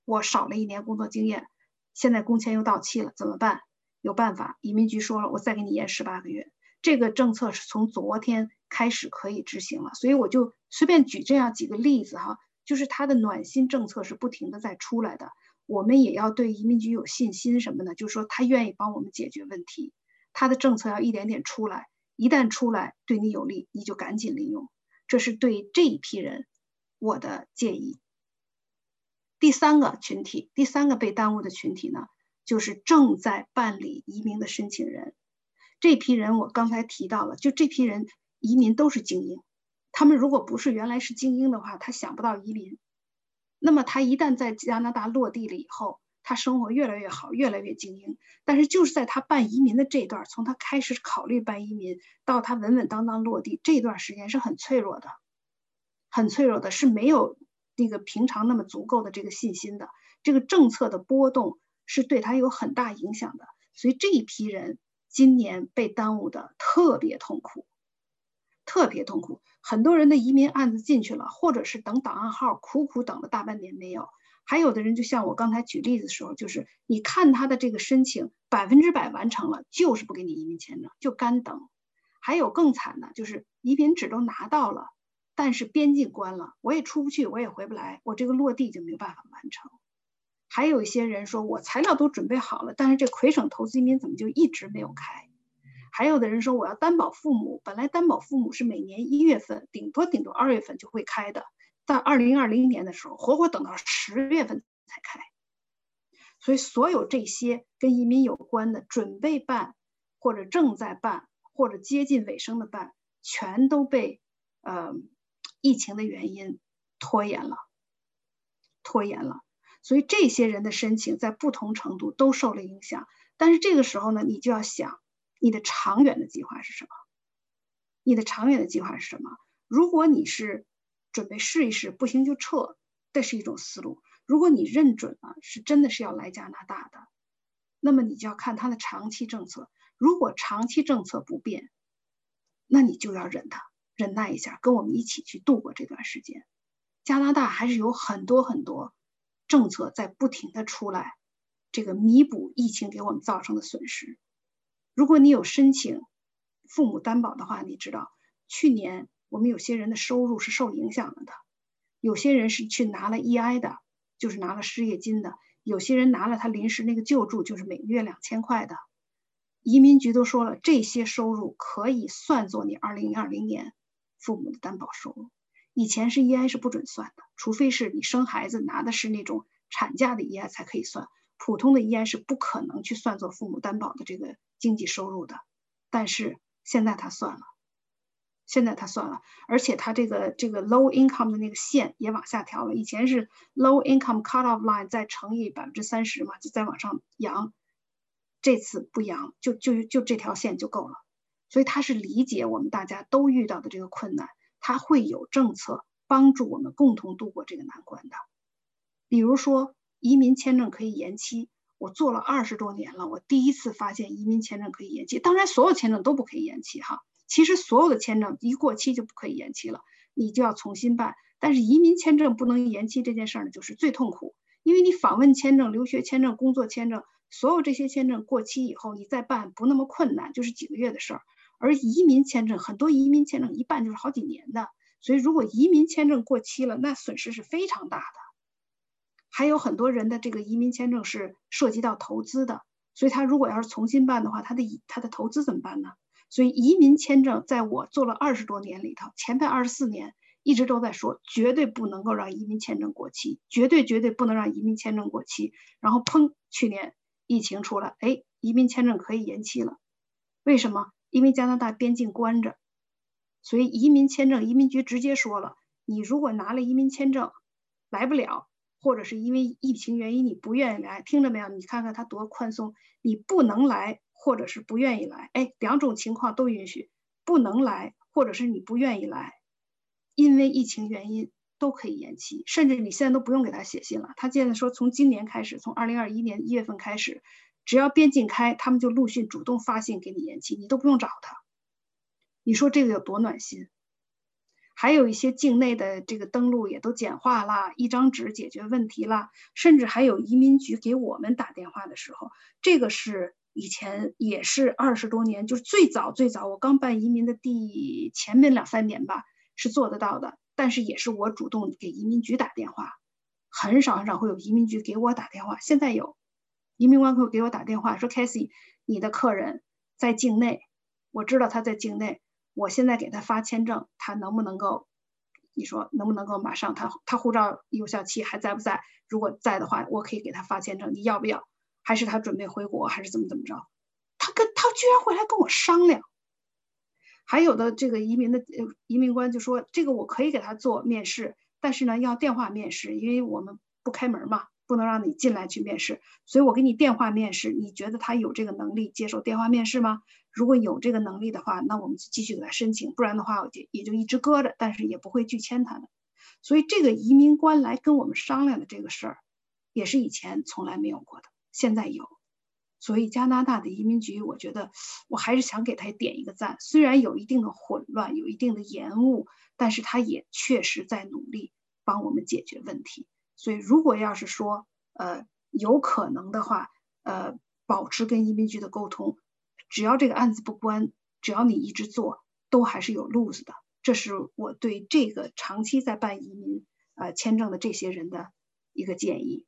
我少了一年工作经验，现在工签又到期了，怎么办？有办法，移民局说了，我再给你延十八个月。这个政策是从昨天开始可以执行了，所以我就随便举这样几个例子哈，就是它的暖心政策是不停的在出来的。我们也要对移民局有信心，什么呢？就是说他愿意帮我们解决问题，他的政策要一点点出来，一旦出来对你有利，你就赶紧利用。这是对这一批人我的建议。第三个群体，第三个被耽误的群体呢，就是正在办理移民的申请人。这批人我刚才提到了，就这批人移民都是精英，他们如果不是原来是精英的话，他想不到移民。那么他一旦在加拿大落地了以后，他生活越来越好，越来越精英。但是就是在他办移民的这段，从他开始考虑办移民到他稳稳当当落地这段时间是很脆弱的，很脆弱的，是没有那个平常那么足够的这个信心的。这个政策的波动是对他有很大影响的，所以这一批人今年被耽误的特别痛苦，特别痛苦。很多人的移民案子进去了，或者是等档案号苦苦等了大半年没有。还有的人就像我刚才举例子的时候，就是你看他的这个申请百分之百完成了，就是不给你移民签证，就干等。还有更惨的，就是移民纸都拿到了，但是边境关了，我也出不去，我也回不来，我这个落地就没有办法完成。还有一些人说，我材料都准备好了，但是这魁省投资移民怎么就一直没有开？还有的人说，我要担保父母，本来担保父母是每年一月份，顶多顶多二月份就会开的，在二零二零年的时候，活活等到十月份才开。所以，所有这些跟移民有关的，准备办或者正在办或者接近尾声的办，全都被呃疫情的原因拖延了，拖延了。所以，这些人的申请在不同程度都受了影响。但是这个时候呢，你就要想。你的长远的计划是什么？你的长远的计划是什么？如果你是准备试一试，不行就撤，这是一种思路。如果你认准了，是真的是要来加拿大的，那么你就要看他的长期政策。如果长期政策不变，那你就要忍他，忍耐一下，跟我们一起去度过这段时间。加拿大还是有很多很多政策在不停的出来，这个弥补疫情给我们造成的损失。如果你有申请父母担保的话，你知道去年我们有些人的收入是受影响了的，有些人是去拿了 EI 的，就是拿了失业金的；有些人拿了他临时那个救助，就是每个月两千块的。移民局都说了，这些收入可以算作你二零二零年父母的担保收入。以前是 EI 是不准算的，除非是你生孩子拿的是那种产假的 EI 才可以算。普通的 EI 是不可能去算作父母担保的这个经济收入的，但是现在他算了，现在他算了，而且他这个这个 low income 的那个线也往下调了。以前是 low income cut off line 再乘以百分之三十嘛，就再往上扬，这次不扬，就就就这条线就够了。所以他是理解我们大家都遇到的这个困难，他会有政策帮助我们共同度过这个难关的，比如说。移民签证可以延期，我做了二十多年了，我第一次发现移民签证可以延期。当然，所有签证都不可以延期哈。其实所有的签证一过期就不可以延期了，你就要重新办。但是移民签证不能延期这件事儿呢，就是最痛苦，因为你访问签证、留学签证、工作签证，所有这些签证过期以后你再办不那么困难，就是几个月的事儿。而移民签证很多移民签证一办就是好几年的，所以如果移民签证过期了，那损失是非常大的。还有很多人的这个移民签证是涉及到投资的，所以他如果要是重新办的话，他的他的投资怎么办呢？所以移民签证在我做了二十多年里头，前面二十四年一直都在说，绝对不能够让移民签证过期，绝对绝对不能让移民签证过期。然后砰，去年疫情出来，哎，移民签证可以延期了。为什么？因为加拿大边境关着，所以移民签证移民局直接说了，你如果拿了移民签证来不了。或者是因为疫情原因你不愿意来，听着没有？你看看他多宽松，你不能来，或者是不愿意来，哎，两种情况都允许，不能来，或者是你不愿意来，因为疫情原因都可以延期，甚至你现在都不用给他写信了。他现在说从今年开始，从二零二一年一月份开始，只要边境开，他们就陆续主动发信给你延期，你都不用找他。你说这个有多暖心？还有一些境内的这个登录也都简化了，一张纸解决问题了，甚至还有移民局给我们打电话的时候，这个是以前也是二十多年，就是最早最早我刚办移民的第前面两三年吧，是做得到的。但是也是我主动给移民局打电话，很少很少会有移民局给我打电话。现在有移民官会给我打电话说 c a s i e 你的客人在境内，我知道他在境内。我现在给他发签证，他能不能够？你说能不能够马上？他他护照有效期还在不在？如果在的话，我可以给他发签证，你要不要？还是他准备回国，还是怎么怎么着？他跟他居然会来跟我商量。还有的这个移民的移民官就说：“这个我可以给他做面试，但是呢要电话面试，因为我们不开门嘛，不能让你进来去面试，所以我给你电话面试。你觉得他有这个能力接受电话面试吗？如果有这个能力的话，那我们就继续给他申请；不然的话，我就也就一直搁着，但是也不会拒签他的。所以这个移民官来跟我们商量的这个事儿，也是以前从来没有过的，现在有。所以加拿大的移民局，我觉得我还是想给他点一个赞。虽然有一定的混乱，有一定的延误，但是他也确实在努力帮我们解决问题。所以如果要是说，呃，有可能的话，呃，保持跟移民局的沟通，只要这个案子不关，只要你一直做，都还是有路子的。这是我对这个长期在办移民呃签证的这些人的一个建议。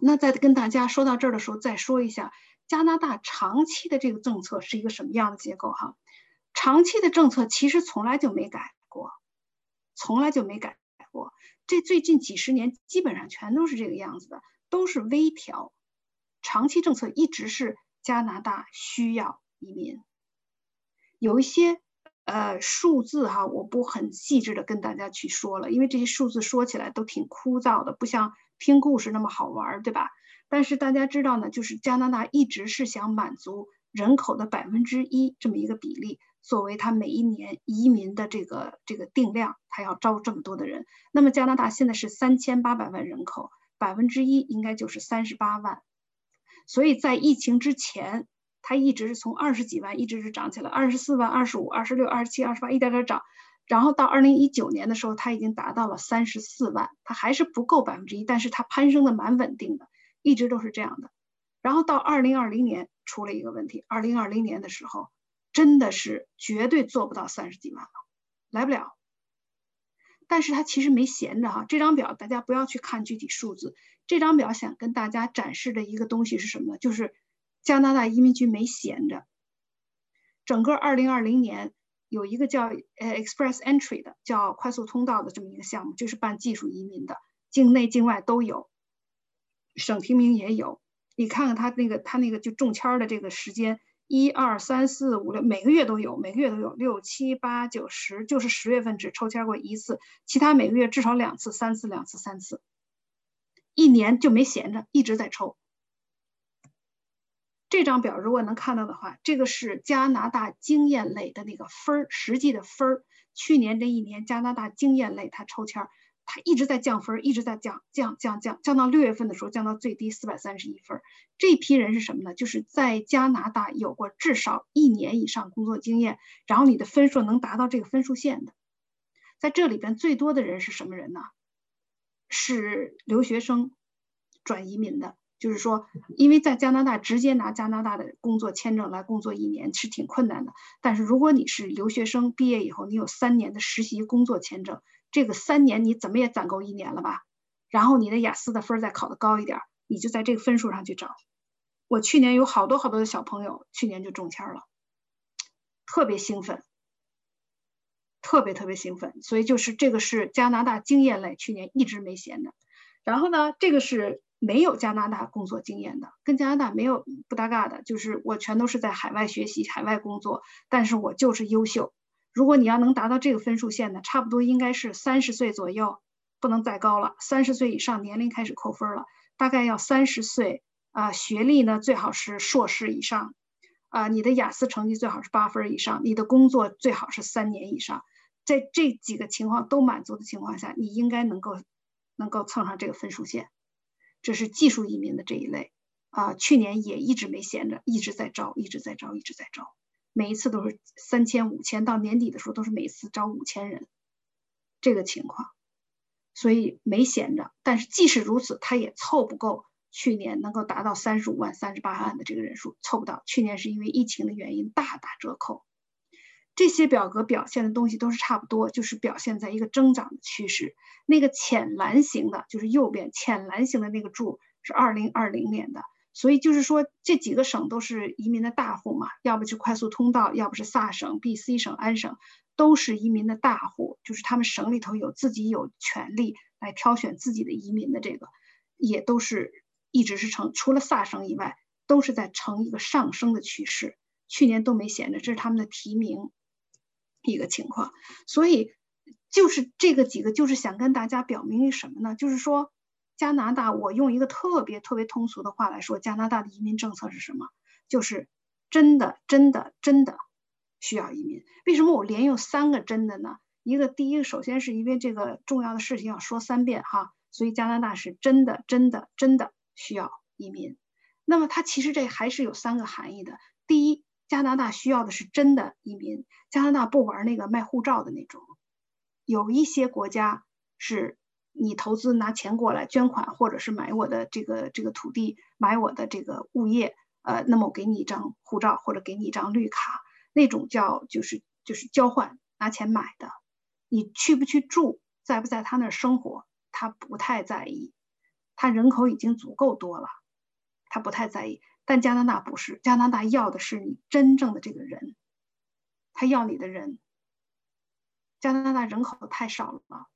那在跟大家说到这儿的时候，再说一下加拿大长期的这个政策是一个什么样的结构哈？长期的政策其实从来就没改过，从来就没改我。这最近几十年基本上全都是这个样子的，都是微调。长期政策一直是加拿大需要移民，有一些呃数字哈，我不很细致的跟大家去说了，因为这些数字说起来都挺枯燥的，不像。听故事那么好玩，对吧？但是大家知道呢，就是加拿大一直是想满足人口的百分之一这么一个比例，作为他每一年移民的这个这个定量，他要招这么多的人。那么加拿大现在是三千八百万人口，百分之一应该就是三十八万。所以在疫情之前，它一直是从二十几万一直是涨起来，二十四万、二十五、二十六、二十七、二十八，一点点涨。然后到二零一九年的时候，它已经达到了三十四万，它还是不够百分之一，但是它攀升的蛮稳定的，一直都是这样的。然后到二零二零年出了一个问题，二零二零年的时候，真的是绝对做不到三十几万了，来不了。但是他其实没闲着哈，这张表大家不要去看具体数字，这张表想跟大家展示的一个东西是什么呢？就是加拿大移民局没闲着，整个二零二零年。有一个叫呃 Express Entry 的，叫快速通道的这么一个项目，就是办技术移民的，境内境外都有，省提名也有。你看看他那个他那个就中签的这个时间，一二三四五六，每个月都有，每个月都有六七八九十，就是十月份只抽签过一次，其他每个月至少两次、三次、两次、三次，一年就没闲着，一直在抽。这张表如果能看到的话，这个是加拿大经验类的那个分儿，实际的分儿。去年这一年，加拿大经验类它抽签，它一直在降分，一直在降，降降降，降到六月份的时候降到最低四百三十一分。这批人是什么呢？就是在加拿大有过至少一年以上工作经验，然后你的分数能达到这个分数线的。在这里边最多的人是什么人呢？是留学生转移民的。就是说，因为在加拿大直接拿加拿大的工作签证来工作一年是挺困难的。但是如果你是留学生，毕业以后你有三年的实习工作签证，这个三年你怎么也攒够一年了吧？然后你的雅思的分再考得高一点，你就在这个分数上去找。我去年有好多好多的小朋友去年就中签了，特别兴奋，特别特别兴奋。所以就是这个是加拿大经验类，去年一直没闲着。然后呢，这个是。没有加拿大工作经验的，跟加拿大没有不搭嘎的，就是我全都是在海外学习、海外工作，但是我就是优秀。如果你要能达到这个分数线呢，差不多应该是三十岁左右，不能再高了。三十岁以上年龄开始扣分了，大概要三十岁啊，学历呢最好是硕士以上，啊，你的雅思成绩最好是八分以上，你的工作最好是三年以上，在这几个情况都满足的情况下，你应该能够能够蹭上这个分数线。这是技术移民的这一类啊，去年也一直没闲着，一直在招，一直在招，一直在招，每一次都是三千、五千，到年底的时候都是每次招五千人，这个情况，所以没闲着。但是即使如此，他也凑不够去年能够达到三十五万、三十八万的这个人数，凑不到。去年是因为疫情的原因大打折扣。这些表格表现的东西都是差不多，就是表现在一个增长的趋势。那个浅蓝型的，就是右边浅蓝型的那个柱是二零二零年的，所以就是说这几个省都是移民的大户嘛，要不就快速通道，要不是萨省、BC 省、安省，都是移民的大户，就是他们省里头有自己有权利来挑选自己的移民的这个，也都是一直是呈除了萨省以外，都是在呈一个上升的趋势，去年都没闲着，这是他们的提名。一个情况，所以就是这个几个，就是想跟大家表明一什么呢？就是说，加拿大，我用一个特别特别通俗的话来说，加拿大的移民政策是什么？就是真的真的真的需要移民。为什么我连用三个真的呢？一个第一个，首先是因为这个重要的事情要说三遍哈，所以加拿大是真的真的真的需要移民。那么它其实这还是有三个含义的。第一，加拿大需要的是真的移民，加拿大不玩那个卖护照的那种。有一些国家是你投资拿钱过来捐款，或者是买我的这个这个土地，买我的这个物业，呃，那么我给你一张护照或者给你一张绿卡，那种叫就是就是交换拿钱买的。你去不去住，在不在他那儿生活，他不太在意，他人口已经足够多了。他不太在意，但加拿大不是，加拿大要的是你真正的这个人，他要你的人。加拿大人口太少了，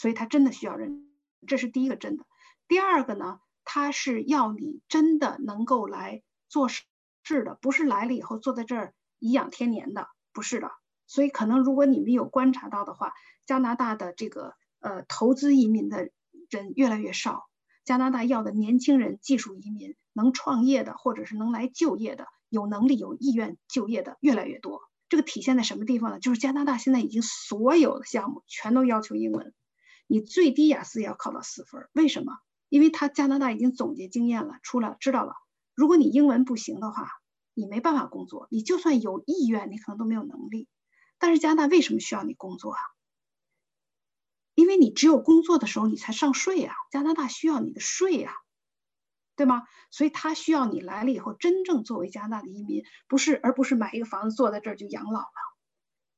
所以他真的需要人，这是第一个真的。第二个呢，他是要你真的能够来做事的，不是来了以后坐在这儿颐养天年的，不是的。所以可能如果你们有观察到的话，加拿大的这个呃投资移民的人越来越少。加拿大要的年轻人、技术移民、能创业的，或者是能来就业的、有能力、有意愿就业的越来越多。这个体现在什么地方呢？就是加拿大现在已经所有的项目全都要求英文，你最低雅思也要考到四分。为什么？因为他加拿大已经总结经验了，出来知道了，如果你英文不行的话，你没办法工作。你就算有意愿，你可能都没有能力。但是加拿大为什么需要你工作啊？因为你只有工作的时候，你才上税呀。加拿大需要你的税呀，对吗？所以他需要你来了以后，真正作为加拿大的移民，不是，而不是买一个房子坐在这儿就养老了。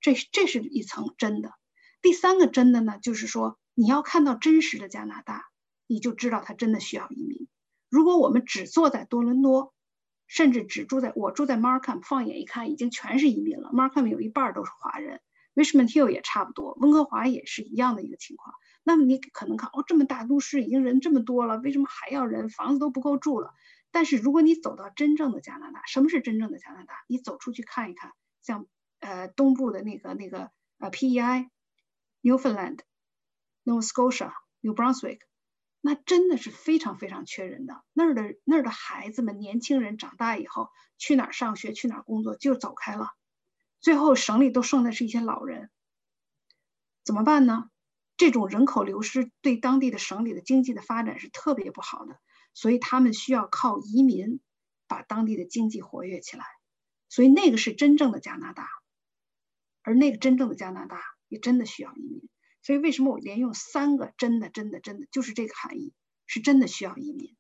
这这是一层真的。第三个真的呢，就是说你要看到真实的加拿大，你就知道他真的需要移民。如果我们只坐在多伦多，甚至只住在我住在 Markham，放眼一看，已经全是移民了。Markham 有一半都是华人。Richmond Hill 也差不多，温哥华也是一样的一个情况。那么你可能看，哦，这么大都市已经人这么多了，为什么还要人？房子都不够住了。但是如果你走到真正的加拿大，什么是真正的加拿大？你走出去看一看，像呃东部的那个那个呃 PEI、Newfoundland、Nova Scotia、New Brunswick，那真的是非常非常缺人的。那儿的那儿的孩子们、年轻人长大以后去哪儿上学、去哪儿工作就走开了。最后，省里都剩的是一些老人，怎么办呢？这种人口流失对当地的省里的经济的发展是特别不好的，所以他们需要靠移民把当地的经济活跃起来。所以那个是真正的加拿大，而那个真正的加拿大也真的需要移民。所以为什么我连用三个真的、真的、真的，就是这个含义，是真的需要移民。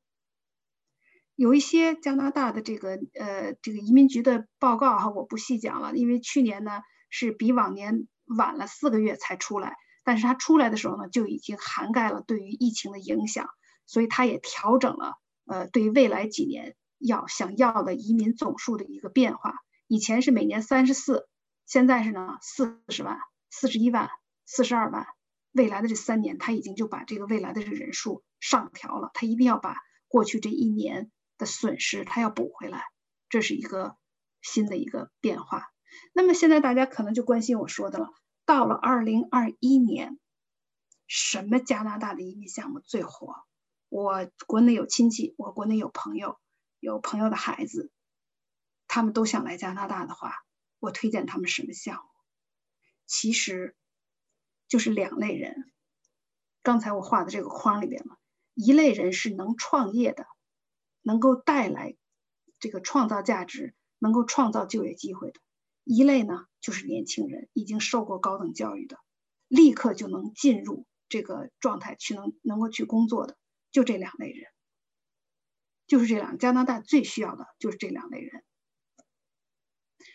有一些加拿大的这个呃这个移民局的报告哈，我不细讲了，因为去年呢是比往年晚了四个月才出来，但是它出来的时候呢就已经涵盖了对于疫情的影响，所以它也调整了呃对未来几年要想要的移民总数的一个变化，以前是每年三十四，现在是呢四十万、四十一万、四十二万，未来的这三年他已经就把这个未来的这人数上调了，他一定要把过去这一年。的损失，他要补回来，这是一个新的一个变化。那么现在大家可能就关心我说的了，到了二零二一年，什么加拿大的移民项目最火？我国内有亲戚，我国内有朋友，有朋友的孩子，他们都想来加拿大的话，我推荐他们什么项目？其实就是两类人。刚才我画的这个框里边嘛，一类人是能创业的。能够带来这个创造价值、能够创造就业机会的一类呢，就是年轻人，已经受过高等教育的，立刻就能进入这个状态去能能够去工作的，就这两类人，就是这两加拿大最需要的就是这两类人。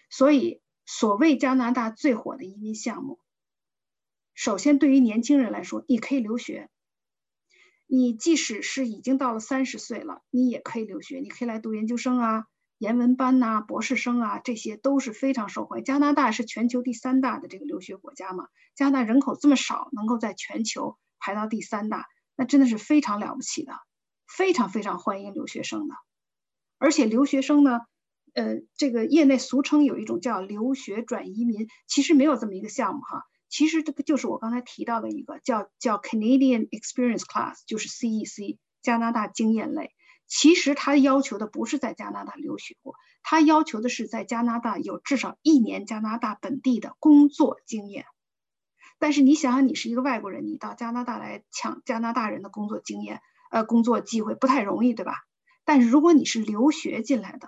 所以，所谓加拿大最火的移民项目，首先对于年轻人来说，你可以留学。你即使是已经到了三十岁了，你也可以留学，你可以来读研究生啊、研文班呐、博士生啊，这些都是非常受欢迎。加拿大是全球第三大的这个留学国家嘛，加拿大人口这么少，能够在全球排到第三大，那真的是非常了不起的，非常非常欢迎留学生的。而且留学生呢，呃，这个业内俗称有一种叫留学转移民，其实没有这么一个项目哈，其实这个就是我刚才提到的一个叫叫 Canadian Experience Class，就是 CEC 加拿大经验类。其实他要求的不是在加拿大留学过，他要求的是在加拿大有至少一年加拿大本地的工作经验。但是你想想，你是一个外国人，你到加拿大来抢加拿大人的工作经验，呃，工作机会不太容易，对吧？但是如果你是留学进来的，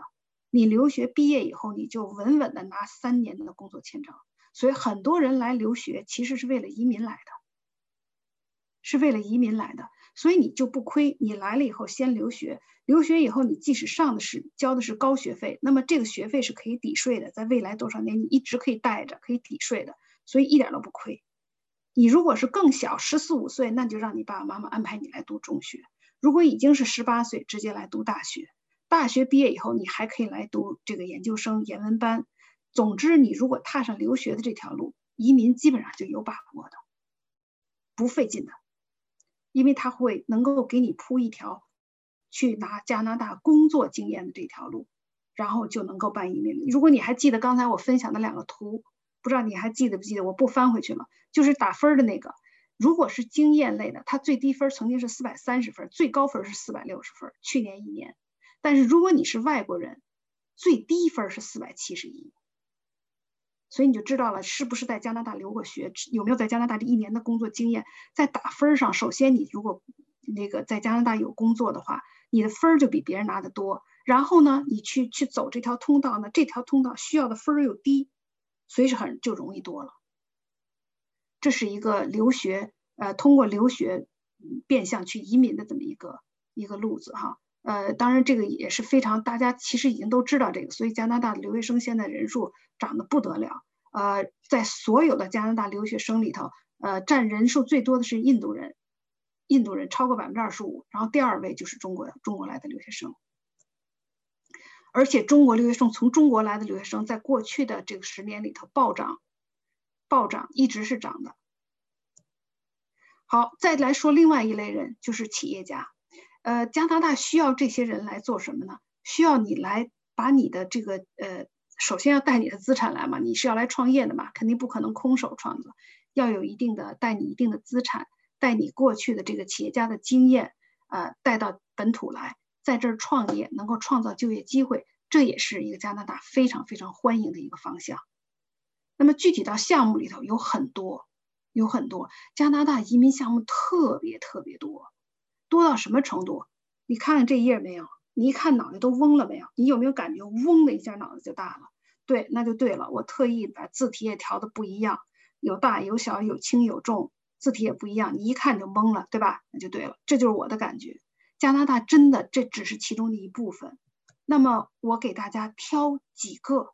你留学毕业以后，你就稳稳的拿三年的工作签证。所以很多人来留学其实是为了移民来的，是为了移民来的。所以你就不亏，你来了以后先留学，留学以后你即使上的是交的是高学费，那么这个学费是可以抵税的，在未来多少年你一直可以带着，可以抵税的，所以一点都不亏。你如果是更小，十四五岁，那就让你爸爸妈妈安排你来读中学；如果已经是十八岁，直接来读大学。大学毕业以后，你还可以来读这个研究生、研文班。总之，你如果踏上留学的这条路，移民基本上就有把握的，不费劲的，因为他会能够给你铺一条去拿加拿大工作经验的这条路，然后就能够办移民。如果你还记得刚才我分享的两个图。不知道你还记得不记得？我不翻回去了，就是打分的那个。如果是经验类的，它最低分曾经是四百三十分，最高分是四百六十分。去年一年，但是如果你是外国人，最低分是四百七十一。所以你就知道了，是不是在加拿大留过学，有没有在加拿大这一年的工作经验？在打分上，首先你如果那个在加拿大有工作的话，你的分就比别人拿的多。然后呢，你去去走这条通道呢，这条通道需要的分又低。所以是很就容易多了，这是一个留学，呃，通过留学变相去移民的这么一个一个路子哈，呃，当然这个也是非常大家其实已经都知道这个，所以加拿大的留学生现在人数涨得不得了，呃，在所有的加拿大留学生里头，呃，占人数最多的是印度人，印度人超过百分之二十五，然后第二位就是中国中国来的留学生。而且中国留学生从中国来的留学生，在过去的这个十年里头暴涨，暴涨一直是涨的。好，再来说另外一类人，就是企业家。呃，加拿大需要这些人来做什么呢？需要你来把你的这个呃，首先要带你的资产来嘛，你是要来创业的嘛，肯定不可能空手创作，要有一定的带你一定的资产，带你过去的这个企业家的经验，呃，带到本土来。在这儿创业能够创造就业机会，这也是一个加拿大非常非常欢迎的一个方向。那么具体到项目里头有很多，有很多加拿大移民项目特别特别多，多到什么程度？你看看这页没有？你一看脑袋都嗡了没有？你有没有感觉嗡的一下脑子就大了？对，那就对了。我特意把字体也调的不一样，有大有小，有轻有重，字体也不一样，你一看就懵了，对吧？那就对了，这就是我的感觉。加拿大真的这只是其中的一部分，那么我给大家挑几个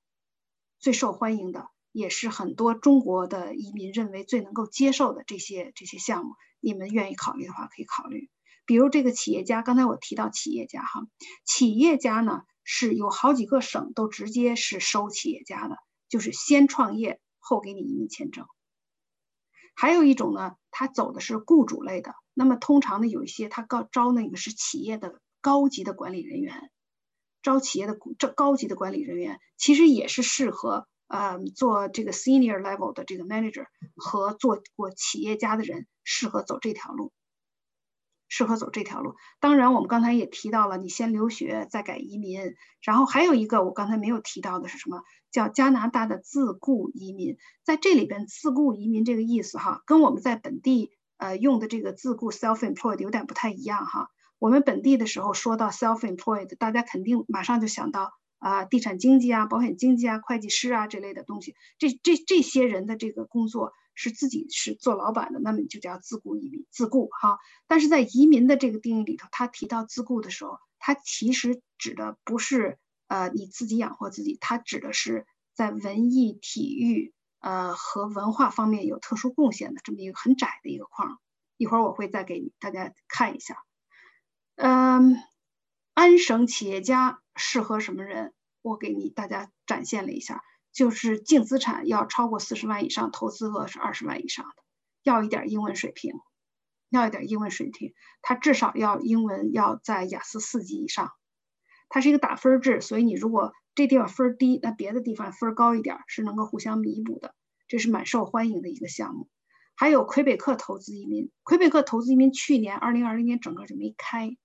最受欢迎的，也是很多中国的移民认为最能够接受的这些这些项目，你们愿意考虑的话可以考虑。比如这个企业家，刚才我提到企业家哈，企业家呢是有好几个省都直接是收企业家的，就是先创业后给你移民签证。还有一种呢，他走的是雇主类的。那么通常呢，有一些他高招那个是企业的高级的管理人员，招企业的这高级的管理人员，其实也是适合呃做这个 senior level 的这个 manager 和做过企业家的人适合走这条路，适合走这条路。当然，我们刚才也提到了，你先留学再改移民，然后还有一个我刚才没有提到的是什么？叫加拿大的自雇移民。在这里边，自雇移民这个意思哈，跟我们在本地。呃，用的这个自雇 （self-employed） 有点不太一样哈。我们本地的时候说到 self-employed，大家肯定马上就想到啊，地产经纪啊、保险经纪啊、会计师啊这类的东西。这这这些人的这个工作是自己是做老板的，那么你就叫自雇移民，自雇哈。但是在移民的这个定义里头，他提到自雇的时候，他其实指的不是呃你自己养活自己，他指的是在文艺、体育。呃，和文化方面有特殊贡献的这么一个很窄的一个框，一会儿我会再给大家看一下。嗯，安省企业家适合什么人？我给你大家展现了一下，就是净资产要超过四十万以上，投资额是二十万以上的，要一点英文水平，要一点英文水平，他至少要英文要在雅思四级以上。它是一个打分制，所以你如果这地方分低，那别的地方分高一点是能够互相弥补的。这是蛮受欢迎的一个项目。还有魁北克投资移民，魁北克投资移民去年二零二零年整个就没开，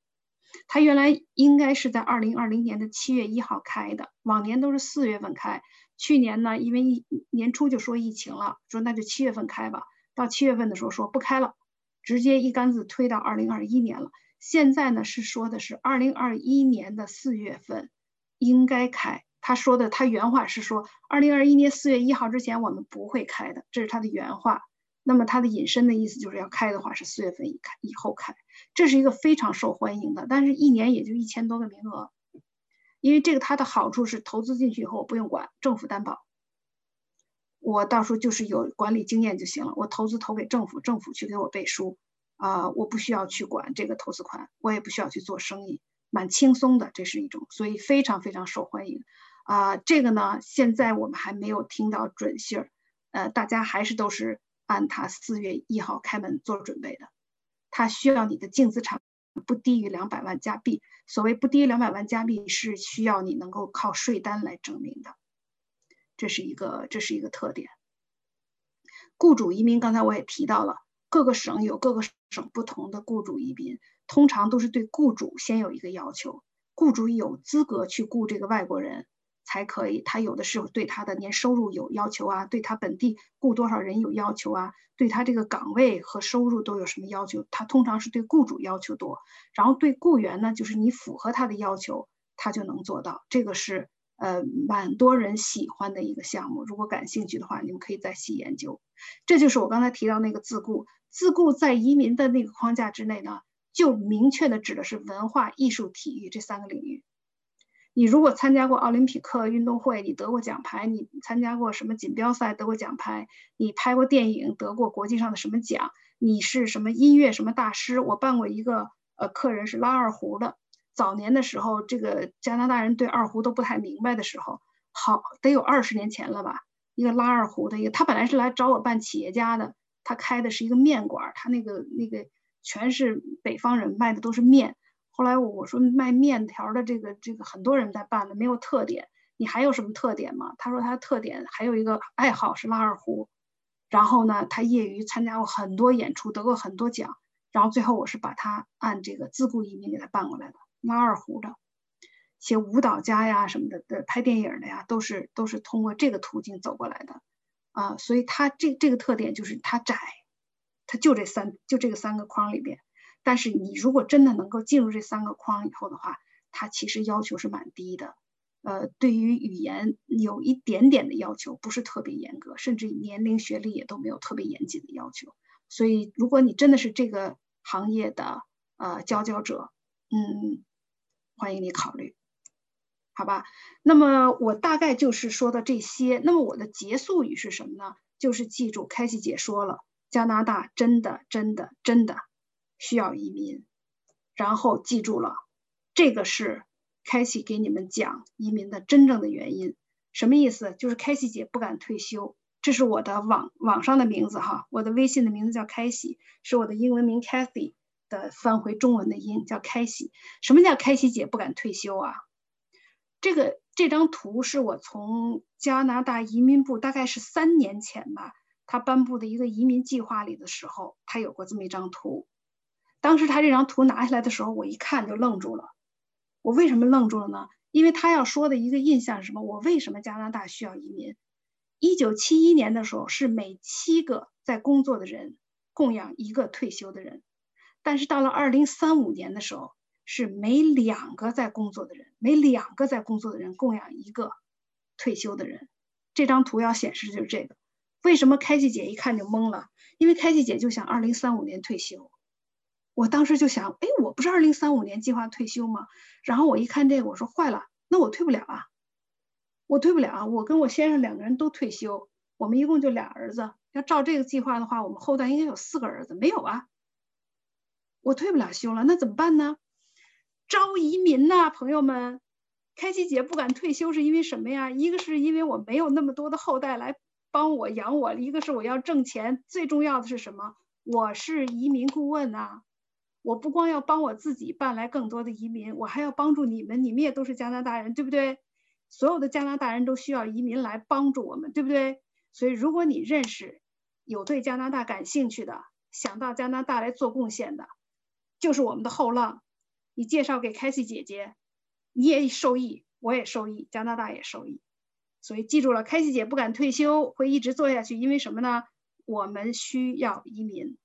它原来应该是在二零二零年的七月一号开的，往年都是四月份开。去年呢，因为一年初就说疫情了，说那就七月份开吧。到七月份的时候说不开了，直接一竿子推到二零二一年了。现在呢是说的是二零二一年的四月份应该开。他说的他原话是说二零二一年四月一号之前我们不会开的，这是他的原话。那么他的引申的意思就是要开的话是四月份以开以后开，这是一个非常受欢迎的，但是一年也就一千多个名额，因为这个它的好处是投资进去以后我不用管，政府担保，我到时候就是有管理经验就行了，我投资投给政府，政府去给我背书，啊，我不需要去管这个投资款，我也不需要去做生意，蛮轻松的，这是一种，所以非常非常受欢迎，啊，这个呢现在我们还没有听到准信儿，呃，大家还是都是。按他四月一号开门做准备的，他需要你的净资产不低于两百万加币。所谓不低于两百万加币，是需要你能够靠税单来证明的，这是一个这是一个特点。雇主移民，刚才我也提到了，各个省有各个省不同的雇主移民，通常都是对雇主先有一个要求，雇主有资格去雇这个外国人。才可以，他有的是对他的年收入有要求啊，对他本地雇多少人有要求啊，对他这个岗位和收入都有什么要求？他通常是对雇主要求多，然后对雇员呢，就是你符合他的要求，他就能做到。这个是呃蛮多人喜欢的一个项目。如果感兴趣的话，你们可以再细研究。这就是我刚才提到那个自雇，自雇在移民的那个框架之内呢，就明确的指的是文化艺术、体育这三个领域。你如果参加过奥林匹克运动会，你得过奖牌；你参加过什么锦标赛得过奖牌；你拍过电影得过国际上的什么奖；你是什么音乐什么大师？我办过一个呃客人是拉二胡的，早年的时候，这个加拿大人对二胡都不太明白的时候，好得有二十年前了吧？一个拉二胡的一个，他本来是来找我办企业家的，他开的是一个面馆，他那个那个全是北方人卖的都是面。后来我说卖面条的这个这个很多人在办的没有特点，你还有什么特点吗？他说他的特点还有一个爱好是拉二胡，然后呢他业余参加过很多演出，得过很多奖，然后最后我是把他按这个自雇移民给他办过来的，拉二胡的，写舞蹈家呀什么的的拍电影的呀都是都是通过这个途径走过来的，啊，所以他这这个特点就是他窄，他就这三就这个三个框里边。但是你如果真的能够进入这三个框以后的话，它其实要求是蛮低的，呃，对于语言有一点点的要求，不是特别严格，甚至年龄、学历也都没有特别严谨的要求。所以，如果你真的是这个行业的呃佼佼者，嗯，欢迎你考虑，好吧？那么我大概就是说的这些。那么我的结束语是什么呢？就是记住，开西姐说了，加拿大真的、真的、真的。需要移民，然后记住了，这个是开启给你们讲移民的真正的原因。什么意思？就是开启姐不敢退休，这是我的网网上的名字哈，我的微信的名字叫开喜，是我的英文名 Cathy 的翻回中文的音叫开喜。什么叫开启姐不敢退休啊？这个这张图是我从加拿大移民部大概是三年前吧，他颁布的一个移民计划里的时候，他有过这么一张图。当时他这张图拿下来的时候，我一看就愣住了。我为什么愣住了呢？因为他要说的一个印象是什么？我为什么加拿大需要移民？一九七一年的时候是每七个在工作的人供养一个退休的人，但是到了二零三五年的时候是每两个在工作的人每两个在工作的人供养一个退休的人。这张图要显示就是这个。为什么开启姐一看就懵了？因为开启姐就想二零三五年退休。我当时就想，哎，我不是二零三五年计划退休吗？然后我一看这个，我说坏了，那我退不了啊，我退不了。我跟我先生两个人都退休，我们一共就俩儿子。要照这个计划的话，我们后代应该有四个儿子，没有啊，我退不了休了，那怎么办呢？招移民呐，朋友们，开心姐不敢退休是因为什么呀？一个是因为我没有那么多的后代来帮我养我，一个是我要挣钱，最重要的是什么？我是移民顾问呐。我不光要帮我自己办来更多的移民，我还要帮助你们，你们也都是加拿大人，对不对？所有的加拿大人都需要移民来帮助我们，对不对？所以，如果你认识有对加拿大感兴趣的，想到加拿大来做贡献的，就是我们的后浪。你介绍给凯西姐姐，你也受益，我也受益，加拿大也受益。所以记住了，凯西姐不敢退休，会一直做下去，因为什么呢？我们需要移民，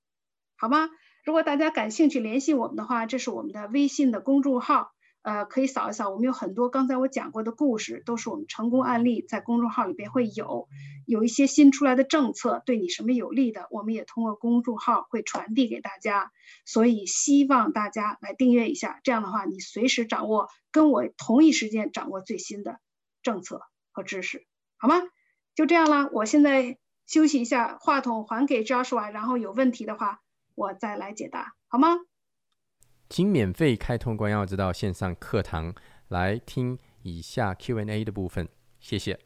好吗？如果大家感兴趣联系我们的话，这是我们的微信的公众号。呃，可以扫一扫，我们有很多刚才我讲过的故事，都是我们成功案例，在公众号里边会有，有一些新出来的政策对你什么有利的，我们也通过公众号会传递给大家，所以希望大家来订阅一下，这样的话你随时掌握跟我同一时间掌握最新的政策和知识，好吗？就这样了，我现在休息一下，话筒还给 Joshua，然后有问题的话我再来解答，好吗？请免费开通关耀之道线上课堂来听以下 Q&A 的部分，谢谢。